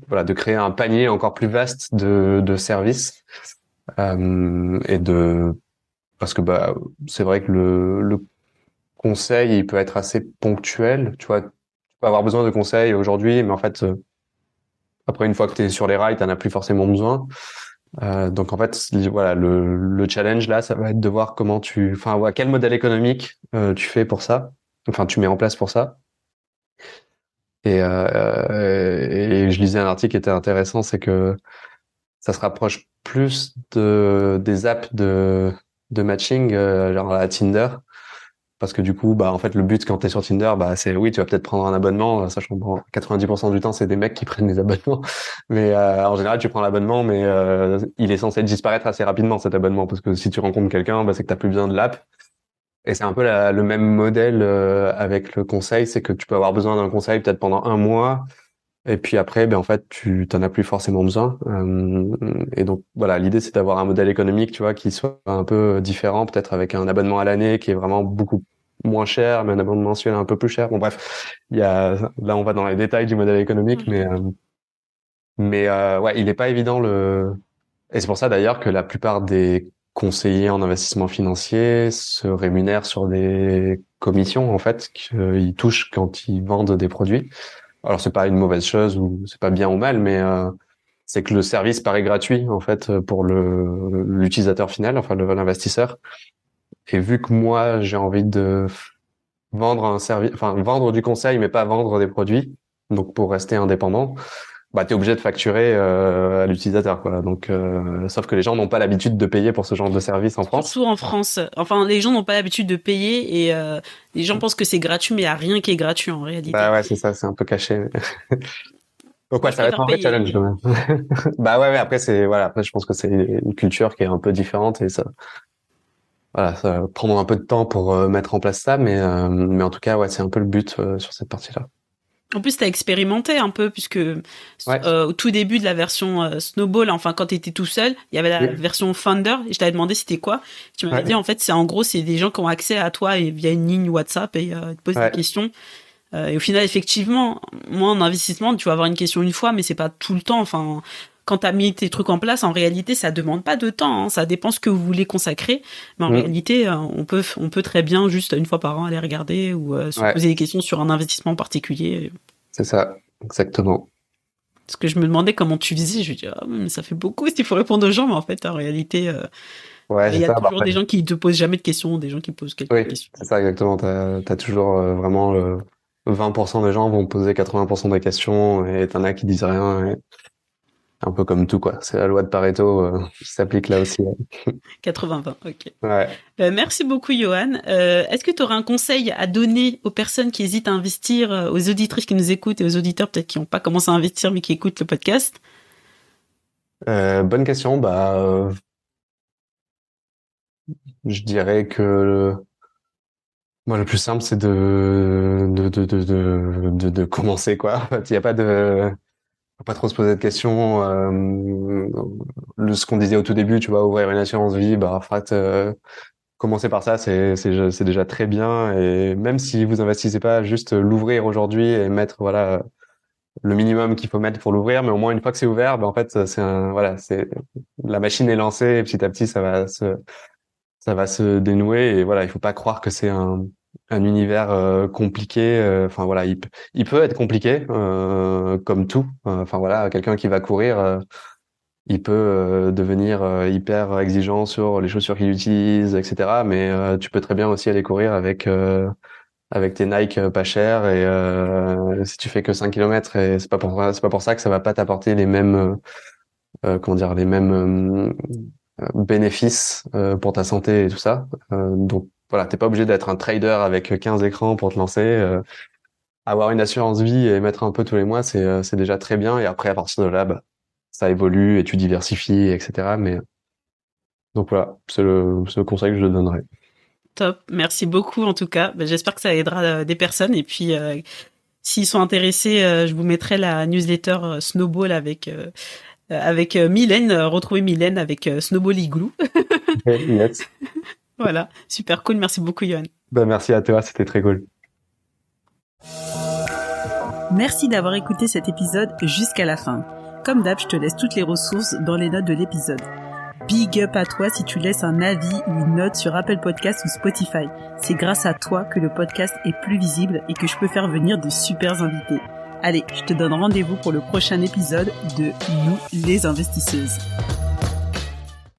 voilà de créer un panier encore plus vaste de, de services et de parce que bah c'est vrai que le, le conseil il peut être assez ponctuel, tu vois peux avoir besoin de conseils aujourd'hui, mais en fait, euh, après une fois que tu es sur les rails, tu n'en as plus forcément besoin. Euh, donc en fait, voilà, le, le, challenge là, ça va être de voir comment tu, enfin, quel modèle économique euh, tu fais pour ça, enfin, tu mets en place pour ça. Et, euh, et je lisais un article qui était intéressant, c'est que ça se rapproche plus de des apps de de matching, euh, genre la Tinder, parce que du coup bah en fait le but quand tu es sur Tinder bah c'est oui tu vas peut-être prendre un abonnement sachant que 90% du temps c'est des mecs qui prennent des abonnements. Mais euh, en général tu prends l'abonnement mais euh, il est censé disparaître assez rapidement cet abonnement. Parce que si tu rencontres quelqu'un bah c'est que tu plus besoin de l'app et c'est un peu le même modèle euh, avec le conseil c'est que tu peux avoir besoin d'un conseil peut-être pendant un mois et puis après, ben en fait, tu t'en as plus forcément besoin. et donc voilà, l'idée c'est d'avoir un modèle économique, tu vois, qui soit un peu différent, peut-être avec un abonnement à l'année qui est vraiment beaucoup moins cher, mais un abonnement mensuel un peu plus cher. Bon bref, il y a là on va dans les détails du modèle économique, mm. mais euh, mais euh, ouais, il n'est pas évident le. Et c'est pour ça d'ailleurs que la plupart des conseillers en investissement financier se rémunèrent sur des commissions en fait qu'ils touchent quand ils vendent des produits. Alors c'est pas une mauvaise chose ou c'est pas bien ou mal, mais euh, c'est que le service paraît gratuit en fait pour le l'utilisateur final, enfin l'investisseur. Et vu que moi, j'ai envie de vendre un service, enfin vendre du conseil, mais pas vendre des produits, donc pour rester indépendant, bah t'es obligé de facturer euh, à l'utilisateur, quoi. Donc, euh, sauf que les gens n'ont pas l'habitude de payer pour ce genre de service en France. Surtout en France. Enfin, les gens n'ont pas l'habitude de payer et euh, les gens pensent que c'est gratuit, mais il y a rien qui est gratuit en réalité. Bah ouais, c'est ça, c'est un peu caché. Donc ouais, ça va être un vrai challenge quand même. bah ouais, ouais après c'est voilà, après je pense que c'est une culture qui est un peu différente et ça voilà, ça va prendre un peu de temps pour euh, mettre en place ça, mais euh, mais en tout cas, ouais, c'est un peu le but euh, sur cette partie-là. En plus, tu as expérimenté un peu, puisque au tout début de la version Snowball, enfin quand tu étais tout seul, il y avait la version Thunder, et je t'avais demandé c'était quoi. Tu m'avais dit, en fait, c'est en gros, c'est des gens qui ont accès à toi et via une ligne WhatsApp et te posent des questions. et au final, effectivement, moi, en investissement, tu vas avoir une question une fois, mais c'est pas tout le temps. Enfin, quand tu as mis tes trucs en place, en réalité, ça demande pas de temps. Hein. Ça dépend ce que vous voulez consacrer. Mais en mm. réalité, euh, on peut, on peut très bien juste une fois par an aller regarder ou euh, se poser des questions sur un investissement particulier. C'est ça, exactement. Parce que je me demandais comment tu faisais. Je me dis, ah, mais ça fait beaucoup s'il faut répondre aux gens. Mais en fait, en réalité, euh, il y a toujours des gens qui te posent jamais de questions, des gens qui posent quelques oui, questions. C'est ça, exactement. Tu as, toujours vraiment 20% des gens vont poser 80% des questions et t'en as qui disent rien. Et un peu comme tout, quoi. C'est la loi de Pareto euh, qui s'applique là aussi. 80-20, ok. Ouais. Euh, merci beaucoup, Johan. Euh, Est-ce que tu aurais un conseil à donner aux personnes qui hésitent à investir, euh, aux auditrices qui nous écoutent et aux auditeurs peut-être qui n'ont pas commencé à investir mais qui écoutent le podcast? Euh, Bonne question. Bah, je dirais que moi, le plus simple, c'est de de, de, de, de, de, commencer, quoi. En fait, il n'y a pas de faut pas trop se poser de questions. Euh, ce qu'on disait au tout début, tu vois, ouvrir une assurance vie, bah, en fait, euh, commencer par ça, c'est c'est déjà très bien. Et même si vous investissez pas, juste l'ouvrir aujourd'hui et mettre voilà le minimum qu'il faut mettre pour l'ouvrir, mais au moins une fois que c'est ouvert, bah, en fait, c'est voilà, c'est la machine est lancée et petit à petit, ça va se ça va se dénouer et voilà, il faut pas croire que c'est un un univers euh, compliqué. Euh, enfin voilà, il, il, peut être compliqué euh, comme tout. Enfin voilà, quelqu'un qui va courir, il peut devenir hyper exigeant sur les chaussures qu'il utilise, etc. Mais tu peux très bien aussi aller courir avec avec tes Nike pas chers et si tu fais que 5 km et c'est pas pour c'est pas pour ça que ça va pas t'apporter les mêmes comment dire les mêmes bénéfices pour ta santé et tout ça. donc voilà, t'es pas obligé d'être un trader avec 15 écrans pour te lancer. Euh, avoir une assurance vie et mettre un peu tous les mois, c'est euh, c'est déjà très bien. Et après, à partir de là, bah, ça évolue et tu diversifies, etc. Mais donc voilà, c'est le, le conseil que je donnerais. Top, merci beaucoup en tout cas. Bah, j'espère que ça aidera euh, des personnes et puis s'ils sont intéressés, je vous mettrai la newsletter Snowball avec avec Mylène. Retrouvez Mylène avec Snowball Igloo. yes. Voilà, super cool. Merci beaucoup, Yohan. Ben, merci à toi, c'était très cool. Merci d'avoir écouté cet épisode jusqu'à la fin. Comme d'hab, je te laisse toutes les ressources dans les notes de l'épisode. Big up à toi si tu laisses un avis ou une note sur Apple Podcast ou Spotify. C'est grâce à toi que le podcast est plus visible et que je peux faire venir de super invités. Allez, je te donne rendez-vous pour le prochain épisode de Nous les investisseuses.